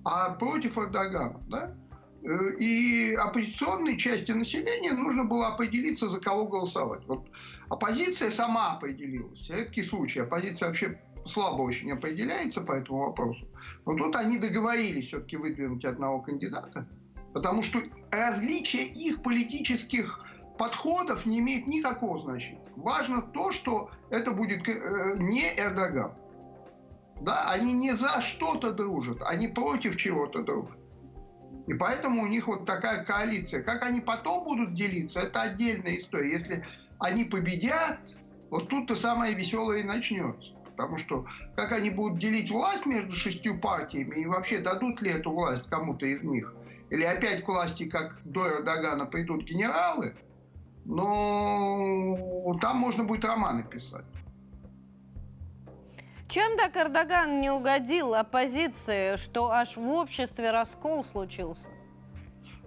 [SPEAKER 18] а против Эрдогана. Да? Э, и оппозиционной части населения нужно было определиться, за кого голосовать. Вот оппозиция сама определилась. Редкий случай. Оппозиция вообще слабо очень определяется по этому вопросу. Но тут они договорились все-таки выдвинуть одного кандидата, потому что различие их политических подходов не имеет никакого значения. Важно то, что это будет э, не Эрдоган. Да, они не за что-то дружат, они против чего-то дружат. И поэтому у них вот такая коалиция. Как они потом будут делиться, это отдельная история. Если они победят, вот тут-то самое веселое и начнется. Потому что как они будут делить власть между шестью партиями и вообще дадут ли эту власть кому-то из них? Или опять к власти, как до Эрдогана, придут генералы? Но там можно будет романы писать.
[SPEAKER 1] Чем так Эрдоган не угодил оппозиции, что аж в обществе раскол случился?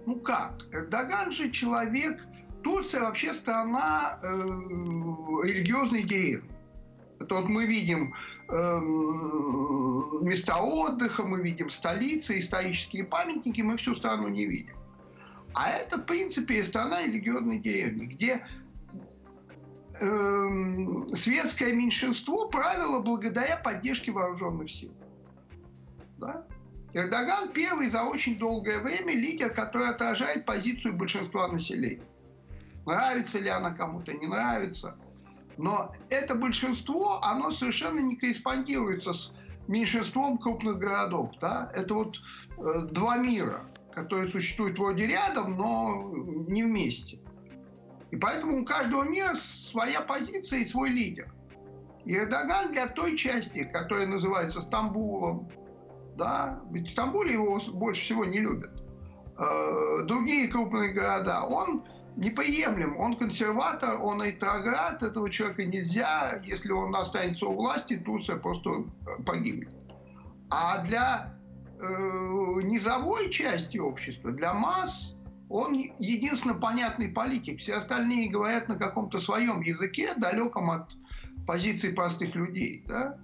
[SPEAKER 18] Ну как? Эрдоган же человек... Турция вообще страна э, религиозной деревни. Это вот мы видим э, места отдыха, мы видим столицы, исторические памятники, мы всю страну не видим. А это, в принципе, страна религиозной деревни, где э, светское меньшинство правило благодаря поддержке вооруженных сил. Да? Эрдоган первый за очень долгое время лидер, который отражает позицию большинства населения. Нравится ли она кому-то, не нравится. Но это большинство, оно совершенно не корреспондируется с меньшинством крупных городов. Да? Это вот э, два мира, которые существуют вроде рядом, но не вместе. И поэтому у каждого мира своя позиция и свой лидер. И Эрдоган для той части, которая называется Стамбулом, да, ведь в Стамбуле его больше всего не любят, э, другие крупные города, он неприемлем, он консерватор, он ретроград, этого человека нельзя, если он останется у власти, Турция просто погибнет. А для э, низовой части общества, для масс, он единственно понятный политик. Все остальные говорят на каком-то своем языке, далеком от позиции простых людей. Да?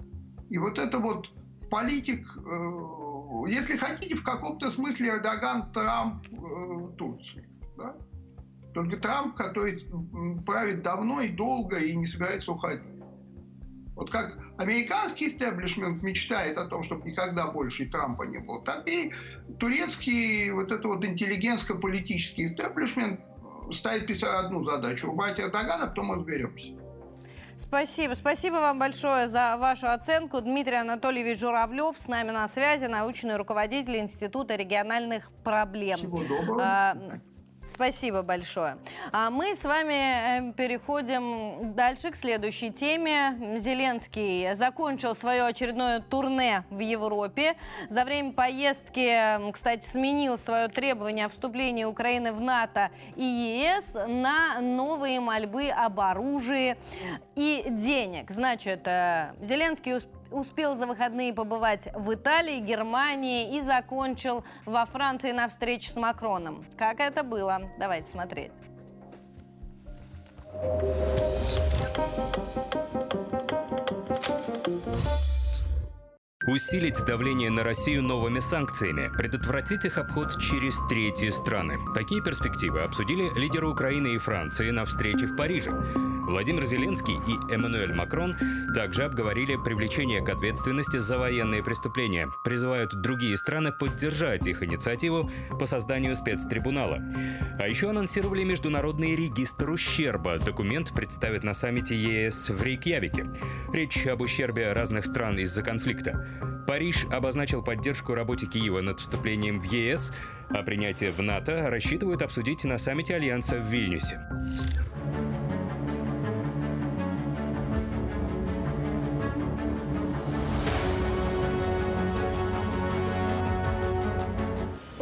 [SPEAKER 18] И вот это вот политик, э, если хотите, в каком-то смысле Эрдоган Трамп э, Турции. Да? Только Трамп, который правит давно и долго и не собирается уходить. Вот как американский истеблишмент мечтает о том, чтобы никогда больше Трампа не было, так и турецкий вот это вот интеллигентско-политический истеблишмент ставит перед одну задачу – убрать Эрдогана, потом разберемся.
[SPEAKER 1] Спасибо. Спасибо вам большое за вашу оценку. Дмитрий Анатольевич Журавлев с нами на связи, научный руководитель Института региональных проблем.
[SPEAKER 18] Всего доброго. А,
[SPEAKER 1] Спасибо большое. А мы с вами э, переходим дальше к следующей теме. Зеленский закончил свое очередное турне в Европе. За время поездки, кстати, сменил свое требование о вступлении Украины в НАТО и ЕС на новые мольбы об оружии и денег. Значит, э, Зеленский успел за выходные побывать в Италии, Германии и закончил во Франции на встрече с Макроном. Как это было? Давайте смотреть.
[SPEAKER 16] Усилить давление на Россию новыми санкциями, предотвратить их обход через третьи страны. Такие перспективы обсудили лидеры Украины и Франции на встрече в Париже. Владимир Зеленский и Эммануэль Макрон также обговорили привлечение к ответственности за военные преступления. Призывают другие страны поддержать их инициативу по созданию спецтрибунала. А еще анонсировали международный регистр ущерба. Документ представят на саммите ЕС в Рейкьявике. Речь об ущербе разных стран из-за конфликта. Париж обозначил поддержку работе Киева над вступлением в ЕС, а принятие в НАТО рассчитывают обсудить на саммите Альянса в Вильнюсе.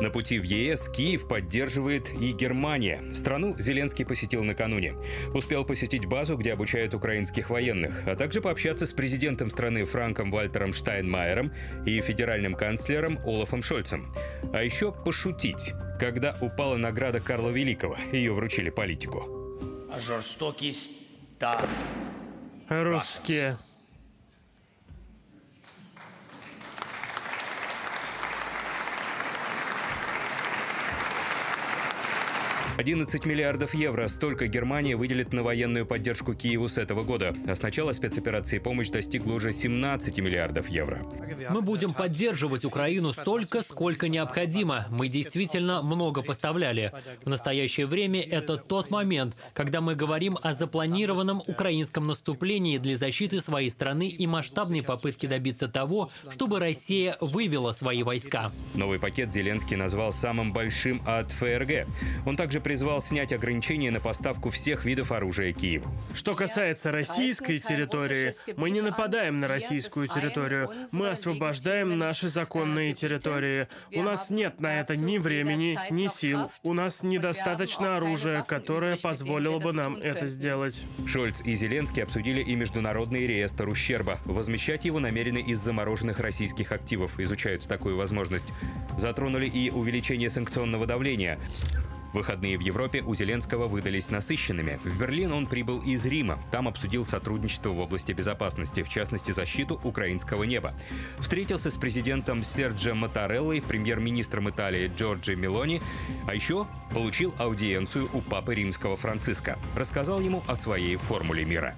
[SPEAKER 16] На пути в ЕС Киев поддерживает и Германия. Страну Зеленский посетил накануне. Успел посетить базу, где обучают украинских военных, а также пообщаться с президентом страны Франком Вальтером Штайнмайером и федеральным канцлером Олафом Шольцем. А еще пошутить, когда упала награда Карла Великого. Ее вручили политику.
[SPEAKER 19] Жорстокість та
[SPEAKER 20] Русские.
[SPEAKER 16] 11 миллиардов евро столько Германия выделит на военную поддержку Киеву с этого года. А с начала спецоперации помощь достигла уже 17 миллиардов евро.
[SPEAKER 20] Мы будем поддерживать Украину столько, сколько необходимо. Мы действительно много поставляли. В настоящее время это тот момент, когда мы говорим о запланированном украинском наступлении для защиты своей страны и масштабной попытки добиться того, чтобы Россия вывела свои войска.
[SPEAKER 16] Новый пакет Зеленский назвал самым большим от ФРГ. Он также призвал снять ограничения на поставку всех видов оружия Киеву.
[SPEAKER 20] Что касается российской территории, мы не нападаем на российскую территорию. Мы освобождаем наши законные территории. У нас нет на это ни времени, ни сил. У нас недостаточно оружия, которое позволило бы нам это сделать.
[SPEAKER 16] Шольц и Зеленский обсудили и международный реестр ущерба. Возмещать его намерены из замороженных российских активов. Изучают такую возможность. Затронули и увеличение санкционного давления. Выходные в Европе у Зеленского выдались насыщенными. В Берлин он прибыл из Рима. Там обсудил сотрудничество в области безопасности, в частности защиту украинского неба. Встретился с президентом Серджо Матареллой, премьер-министром Италии Джорджи Мелони, а еще получил аудиенцию у папы римского Франциска. Рассказал ему о своей формуле мира.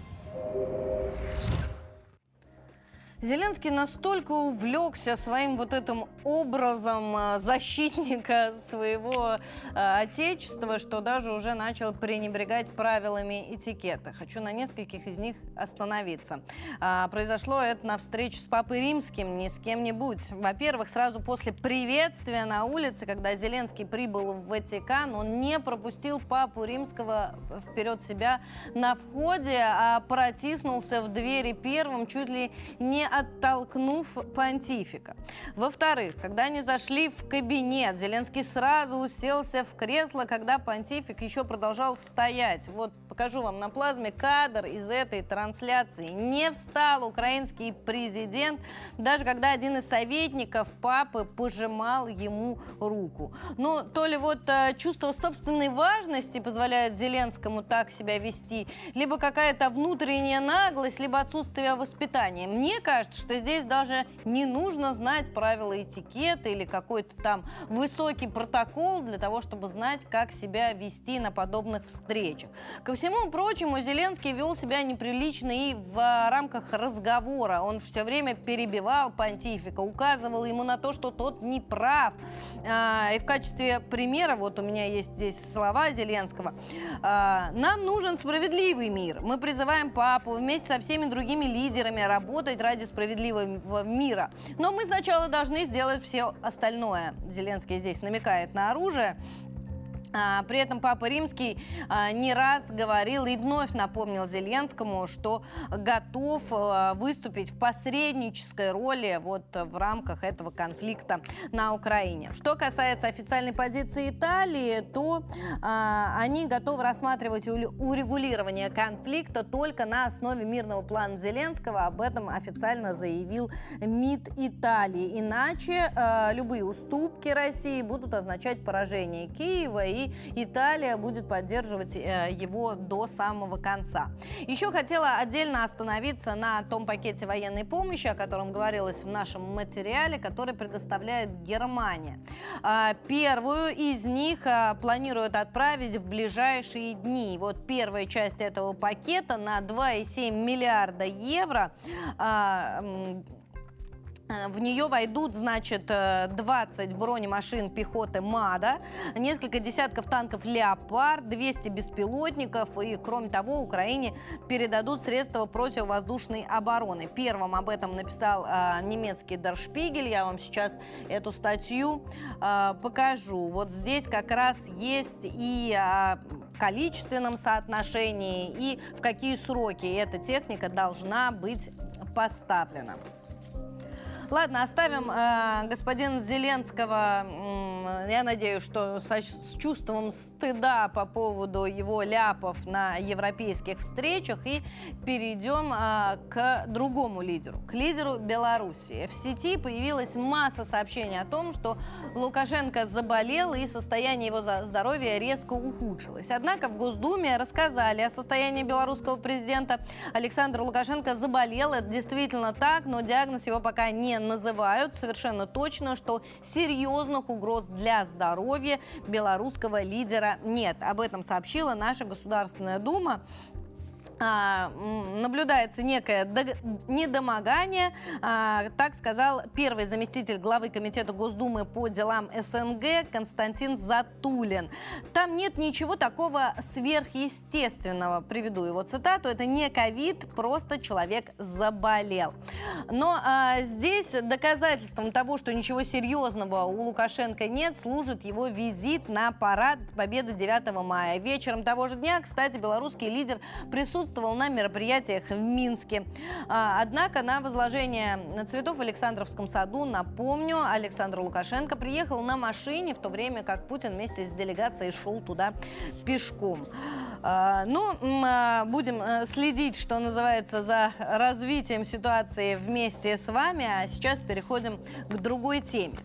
[SPEAKER 1] Зеленский настолько увлекся своим вот этим образом э, защитника своего э, отечества, что даже уже начал пренебрегать правилами этикета. Хочу на нескольких из них остановиться. А, произошло это на встрече с Папой Римским, не с кем-нибудь. Во-первых, сразу после приветствия на улице, когда Зеленский прибыл в Ватикан, он не пропустил Папу Римского вперед себя на входе, а протиснулся в двери первым, чуть ли не оттолкнув понтифика. Во-вторых, когда они зашли в кабинет, Зеленский сразу уселся в кресло, когда понтифик еще продолжал стоять. Вот покажу вам на плазме кадр из этой трансляции. Не встал украинский президент, даже когда один из советников папы пожимал ему руку. Ну, то ли вот э, чувство собственной важности позволяет Зеленскому так себя вести, либо какая-то внутренняя наглость, либо отсутствие воспитания. Мне кажется, кажется, что здесь даже не нужно знать правила этикета или какой-то там высокий протокол для того, чтобы знать, как себя вести на подобных встречах. Ко всему прочему, Зеленский вел себя неприлично и в рамках разговора. Он все время перебивал понтифика, указывал ему на то, что тот не прав. А, и в качестве примера, вот у меня есть здесь слова Зеленского, а, нам нужен справедливый мир. Мы призываем папу вместе со всеми другими лидерами работать ради справедливого мира. Но мы сначала должны сделать все остальное. Зеленский здесь намекает на оружие. А, при этом Папа Римский а, не раз говорил и вновь напомнил Зеленскому, что готов а, выступить в посреднической роли вот в рамках этого конфликта на Украине. Что касается официальной позиции Италии, то они готовы рассматривать урегулирование конфликта только на основе мирного плана Зеленского. Об этом официально заявил МИД Италии. Иначе любые уступки России будут означать поражение Киева и Италия будет поддерживать э, его до самого конца. Еще хотела отдельно остановиться на том пакете военной помощи, о котором говорилось в нашем материале, который предоставляет Германия. А, первую из них а, планируют отправить в ближайшие дни. Вот первая часть этого пакета на 2,7 миллиарда евро а, Э, в нее войдут, значит, 20 э, бронемашин пехоты МАДА, несколько десятков танков «Леопард», 200 беспилотников и, кроме того, Украине передадут средства противовоздушной обороны. Первым об этом написал э, немецкий Даршпигель. Я вам сейчас эту статью э, покажу. Вот здесь как раз есть и э, количественном соотношении, и в какие сроки эта техника должна быть поставлена. Ладно, оставим э, господина Зеленского, я надеюсь, что со, с чувством стыда по поводу его ляпов на европейских встречах и перейдем э, к другому лидеру, к лидеру Беларуси. В сети появилась масса сообщений о том, что Лукашенко заболел и состояние его здоровья резко ухудшилось. Однако в Госдуме рассказали о состоянии белорусского президента. Александр Лукашенко заболел, это действительно так, но диагноз его пока не называют совершенно точно, что серьезных угроз для здоровья белорусского лидера нет. Об этом сообщила наша Государственная Дума наблюдается некое недомогание, а, так сказал первый заместитель главы Комитета Госдумы по делам СНГ Константин Затулин. Там нет ничего такого сверхъестественного. Приведу его цитату. Это не ковид, просто человек заболел. Но а, здесь доказательством того, что ничего серьезного у Лукашенко нет, служит его визит на парад Победы 9 мая. Вечером того же дня, кстати, белорусский лидер присутствовал присутствовал на мероприятиях в Минске. А, однако на возложение цветов в Александровском саду, напомню, Александр Лукашенко приехал на машине, в то время как Путин вместе с делегацией шел туда пешком. А, ну, а, будем э, следить, что называется, за развитием ситуации вместе с вами. А сейчас переходим к другой теме.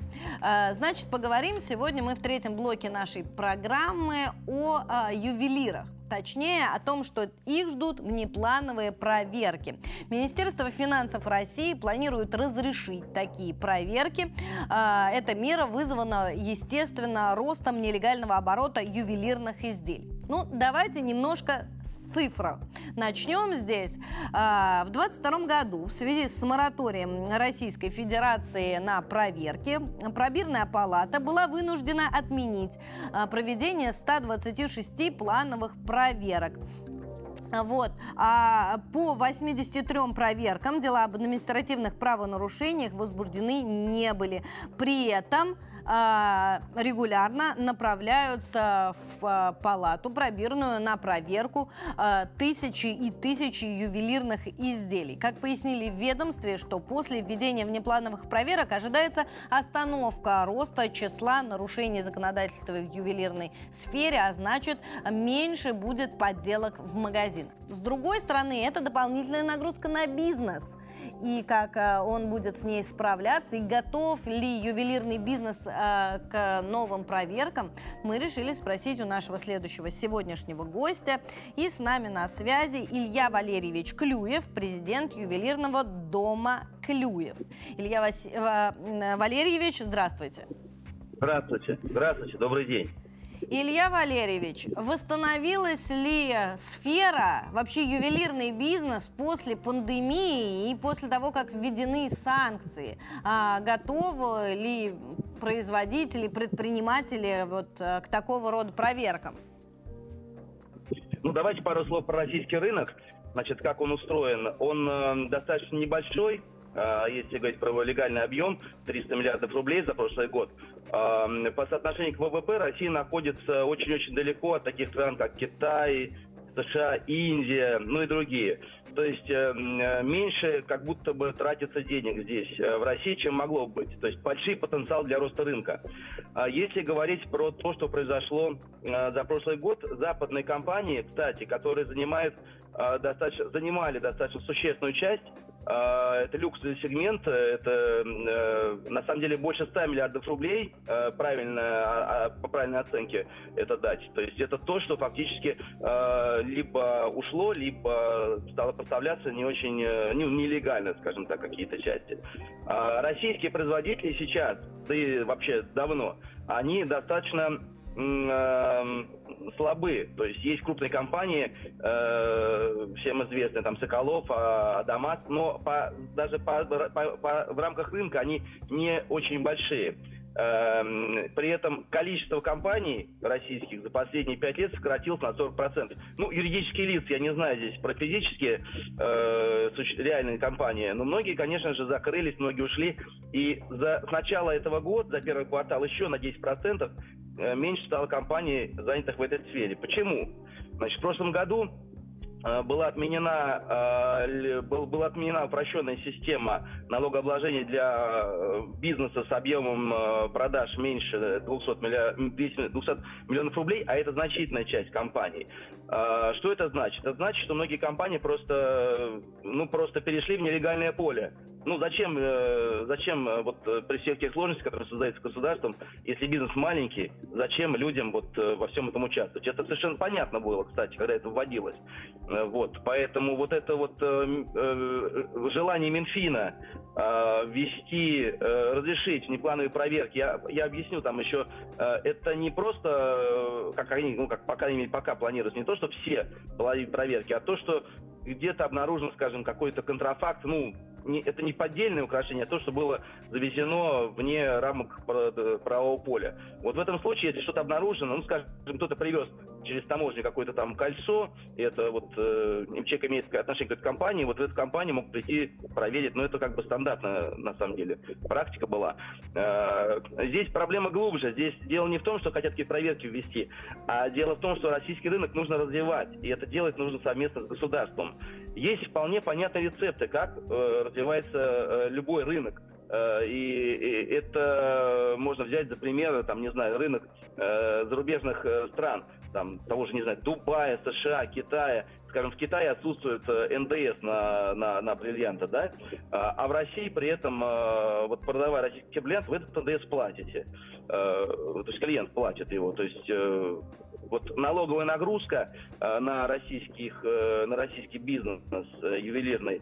[SPEAKER 1] Значит, поговорим сегодня мы в третьем блоке нашей программы о ювелирах. Точнее, о том, что их ждут внеплановые проверки. Министерство финансов России планирует разрешить такие проверки. А, эта мера вызвана, естественно, ростом нелегального оборота ювелирных изделий. Ну, давайте немножко с цифр. Начнем здесь. А, в 2022 году в связи с мораторием Российской Федерации на проверки пробирная палата была вынуждена отменить а, проведение 126 плановых проверок. Вот. А по 83 проверкам дела об административных правонарушениях возбуждены не были. При этом а, регулярно направляются в а, палату пробирную на проверку а, тысячи и тысячи ювелирных изделий. Как пояснили в ведомстве, что после введения внеплановых проверок ожидается остановка роста числа нарушений законодательства в ювелирной сфере, а значит меньше будет подделок в магазинах. С другой стороны, это дополнительная нагрузка на бизнес. И как он будет с ней справляться, и готов ли ювелирный бизнес Э, к новым проверкам, мы решили спросить у нашего следующего сегодняшнего гостя. И с нами на связи Илья Валерьевич Клюев, президент ювелирного дома Клюев. Илья Вас... Э, Валерьевич, здравствуйте.
[SPEAKER 21] Здравствуйте. Здравствуйте. Добрый день.
[SPEAKER 1] Илья Валерьевич, восстановилась ли сфера, вообще ювелирный бизнес после пандемии и после того, как введены санкции? А, готовы ли производители, предприниматели вот э, к такого рода проверкам?
[SPEAKER 21] Ну, давайте пару слов про российский рынок. Значит, как он устроен? Он э, достаточно небольшой, если говорить про легальный объем, 300 миллиардов рублей за прошлый год. Э, по соотношению к ВВП Россия находится очень-очень далеко от таких стран, как Китай, США, Индия, ну и другие. То есть э, э, меньше как будто бы тратится денег здесь, э, в России, чем могло быть. То есть большой потенциал для роста рынка. А если говорить про то, что произошло за прошлый год, западные компании, кстати, которые занимают, достаточно, занимали достаточно существенную часть это люксовый сегмент, это э, на самом деле больше 100 миллиардов рублей, э, правильно, а, а, по правильной оценке это дать. То есть это то, что фактически э, либо ушло, либо стало поставляться не очень, э, ну, нелегально, скажем так, какие-то части. А российские производители сейчас, да и вообще давно, они достаточно э, слабы. То есть есть крупные компании, э, всем известные, там Соколов, а, Адамас, но по, даже по, по, по, в рамках рынка они не очень большие. Эм, при этом количество компаний российских за последние пять лет сократилось на 40%. Ну, юридические лица, я не знаю здесь про физические э, реальные компании, но многие, конечно же, закрылись, многие ушли. И за, с начала этого года, за первый квартал, еще на 10% э, меньше стало компаний, занятых в этой сфере. Почему? Значит, в прошлом году Э, была отменена, э, была отменена упрощенная система налогообложения для э, бизнеса с объемом продаж меньше 200, миллион, 200 миллионов рублей, а это значительная часть компаний. Что это значит? Это значит, что многие компании просто, ну, просто перешли в нелегальное поле. Ну, зачем, зачем вот при всех тех сложностях, которые создаются государством, если бизнес маленький, зачем людям вот во всем этом участвовать? Это совершенно понятно было, кстати, когда это вводилось. Э, вот, поэтому вот это вот э, э, желание Минфина э, ввести, э, разрешить внеплановые проверки, я, я объясню там еще, э, это не просто, э, как они, ну, как пока, пока планируется, не то, что все проверки, а то, что где-то обнаружен, скажем, какой-то контрафакт, ну, не, это не поддельное украшение, а то, что было завезено вне рамок правового поля. Вот в этом случае, если что-то обнаружено, ну, скажем, кто-то привез через таможню какое-то там кольцо, и это вот э, человек имеет отношение к этой компании, вот в эту компанию мог прийти проверить, но это как бы стандартная, на самом деле, практика была. Э, здесь проблема глубже, здесь дело не в том, что хотят какие-то проверки ввести, а дело в том, что российский рынок нужно развивать, и это делать нужно совместно с государством. Есть вполне понятные рецепты, как э, развивается э, любой рынок. Э, и, и это можно взять за пример, там, не знаю, рынок э, зарубежных э, стран, там, того же, не знаю, Дубая, США, Китая. Скажем, в Китае отсутствует э, НДС на, на, на бриллианты, да, а, а в России при этом, э, вот продавая российский бриллиант, вы этот НДС платите. Э, то есть клиент платит его, то есть вот налоговая нагрузка э, на российских, э, на российский бизнес э, ювелирный,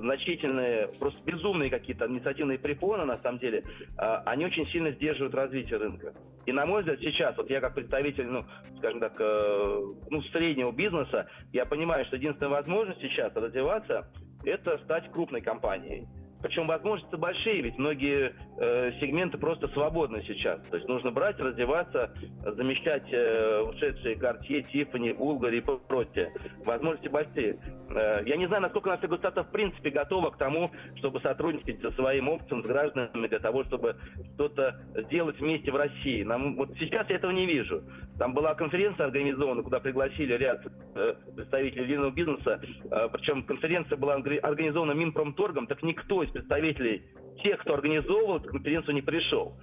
[SPEAKER 21] значительные, просто безумные какие-то административные препоны, на самом деле, они очень сильно сдерживают развитие рынка. И на мой взгляд, сейчас, вот я как представитель, ну, скажем так, ну, среднего бизнеса, я понимаю, что единственная возможность сейчас развиваться – это стать крупной компанией. Причем возможности большие, ведь многие э, сегменты просто свободны сейчас. То есть нужно брать, развиваться, замещать э, ушедшие Cartier, Tiffany, Bulgari и прочее. Возможности большие. Э, я не знаю, насколько наша государство в принципе готово к тому, чтобы сотрудничать со своим опытом, с гражданами, для того, чтобы что-то сделать вместе в России. Нам, вот сейчас я этого не вижу. Там была конференция организована, куда пригласили ряд э, представителей длинного бизнеса. Э, причем конференция была организована Минпромторгом, так никто из представителей, тех, кто организовывал эту конференцию, не пришел.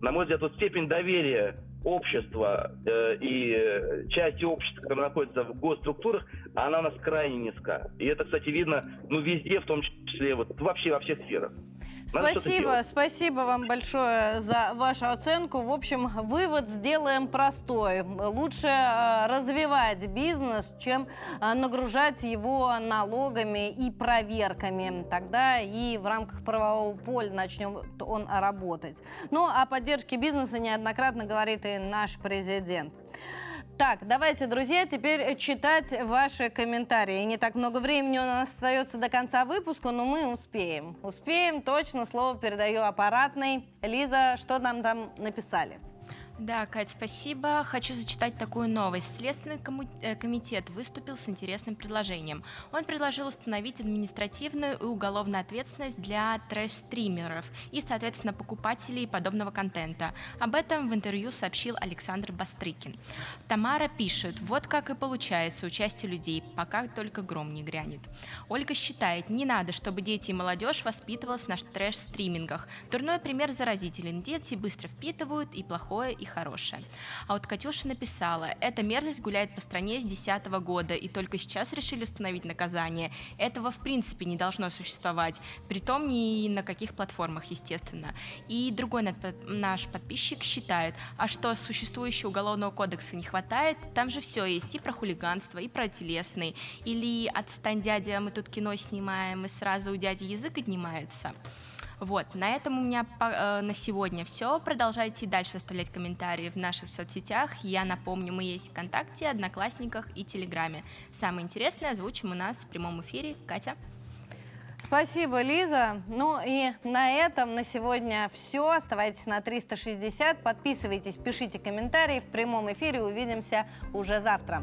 [SPEAKER 21] На мой взгляд, вот степень доверия общества э, и э, части общества, которая находится в госструктурах, она у нас крайне низка. И это, кстати, видно ну, везде, в том числе вот, вообще во всех сферах.
[SPEAKER 1] Спасибо, спасибо вам большое за вашу оценку. В общем, вывод сделаем простой. Лучше э, развивать бизнес, чем э, нагружать его налогами и проверками. Тогда и в рамках правового поля начнем он работать. Ну, о поддержке бизнеса неоднократно говорит и наш президент. Так, давайте, друзья, теперь читать ваши комментарии. Не так много времени у нас остается до конца выпуска, но мы успеем. Успеем, точно, слово передаю аппаратной. Лиза, что нам там написали?
[SPEAKER 17] Да, Кать, спасибо. Хочу зачитать такую новость. Следственный э, комитет выступил с интересным предложением. Он предложил установить административную и уголовную ответственность для трэш-стримеров и, соответственно, покупателей подобного контента. Об этом в интервью сообщил Александр Бастрыкин. Тамара пишет, вот как и получается участие людей, пока только гром не грянет. Ольга считает, не надо, чтобы дети и молодежь воспитывалась на трэш-стримингах. Дурной пример заразителен. Дети быстро впитывают, и плохое их нехорошее. А вот Катюша написала, эта мерзость гуляет по стране с 2010 года, и только сейчас решили установить наказание. Этого в принципе не должно существовать, притом ни на каких платформах, естественно. И другой наш подписчик считает, а что существующего уголовного кодекса не хватает, там же все есть и про хулиганство, и про телесный, или отстань дядя, мы тут кино снимаем, и сразу у дяди язык отнимается. Вот, на этом у меня э, на сегодня все. Продолжайте дальше оставлять комментарии в наших соцсетях. Я напомню, мы есть ВКонтакте, Одноклассниках и Телеграме. Самое интересное озвучим у нас в прямом эфире. Катя.
[SPEAKER 1] Спасибо, Лиза. Ну и на этом на сегодня все. Оставайтесь на 360. Подписывайтесь, пишите комментарии. В прямом эфире увидимся уже завтра.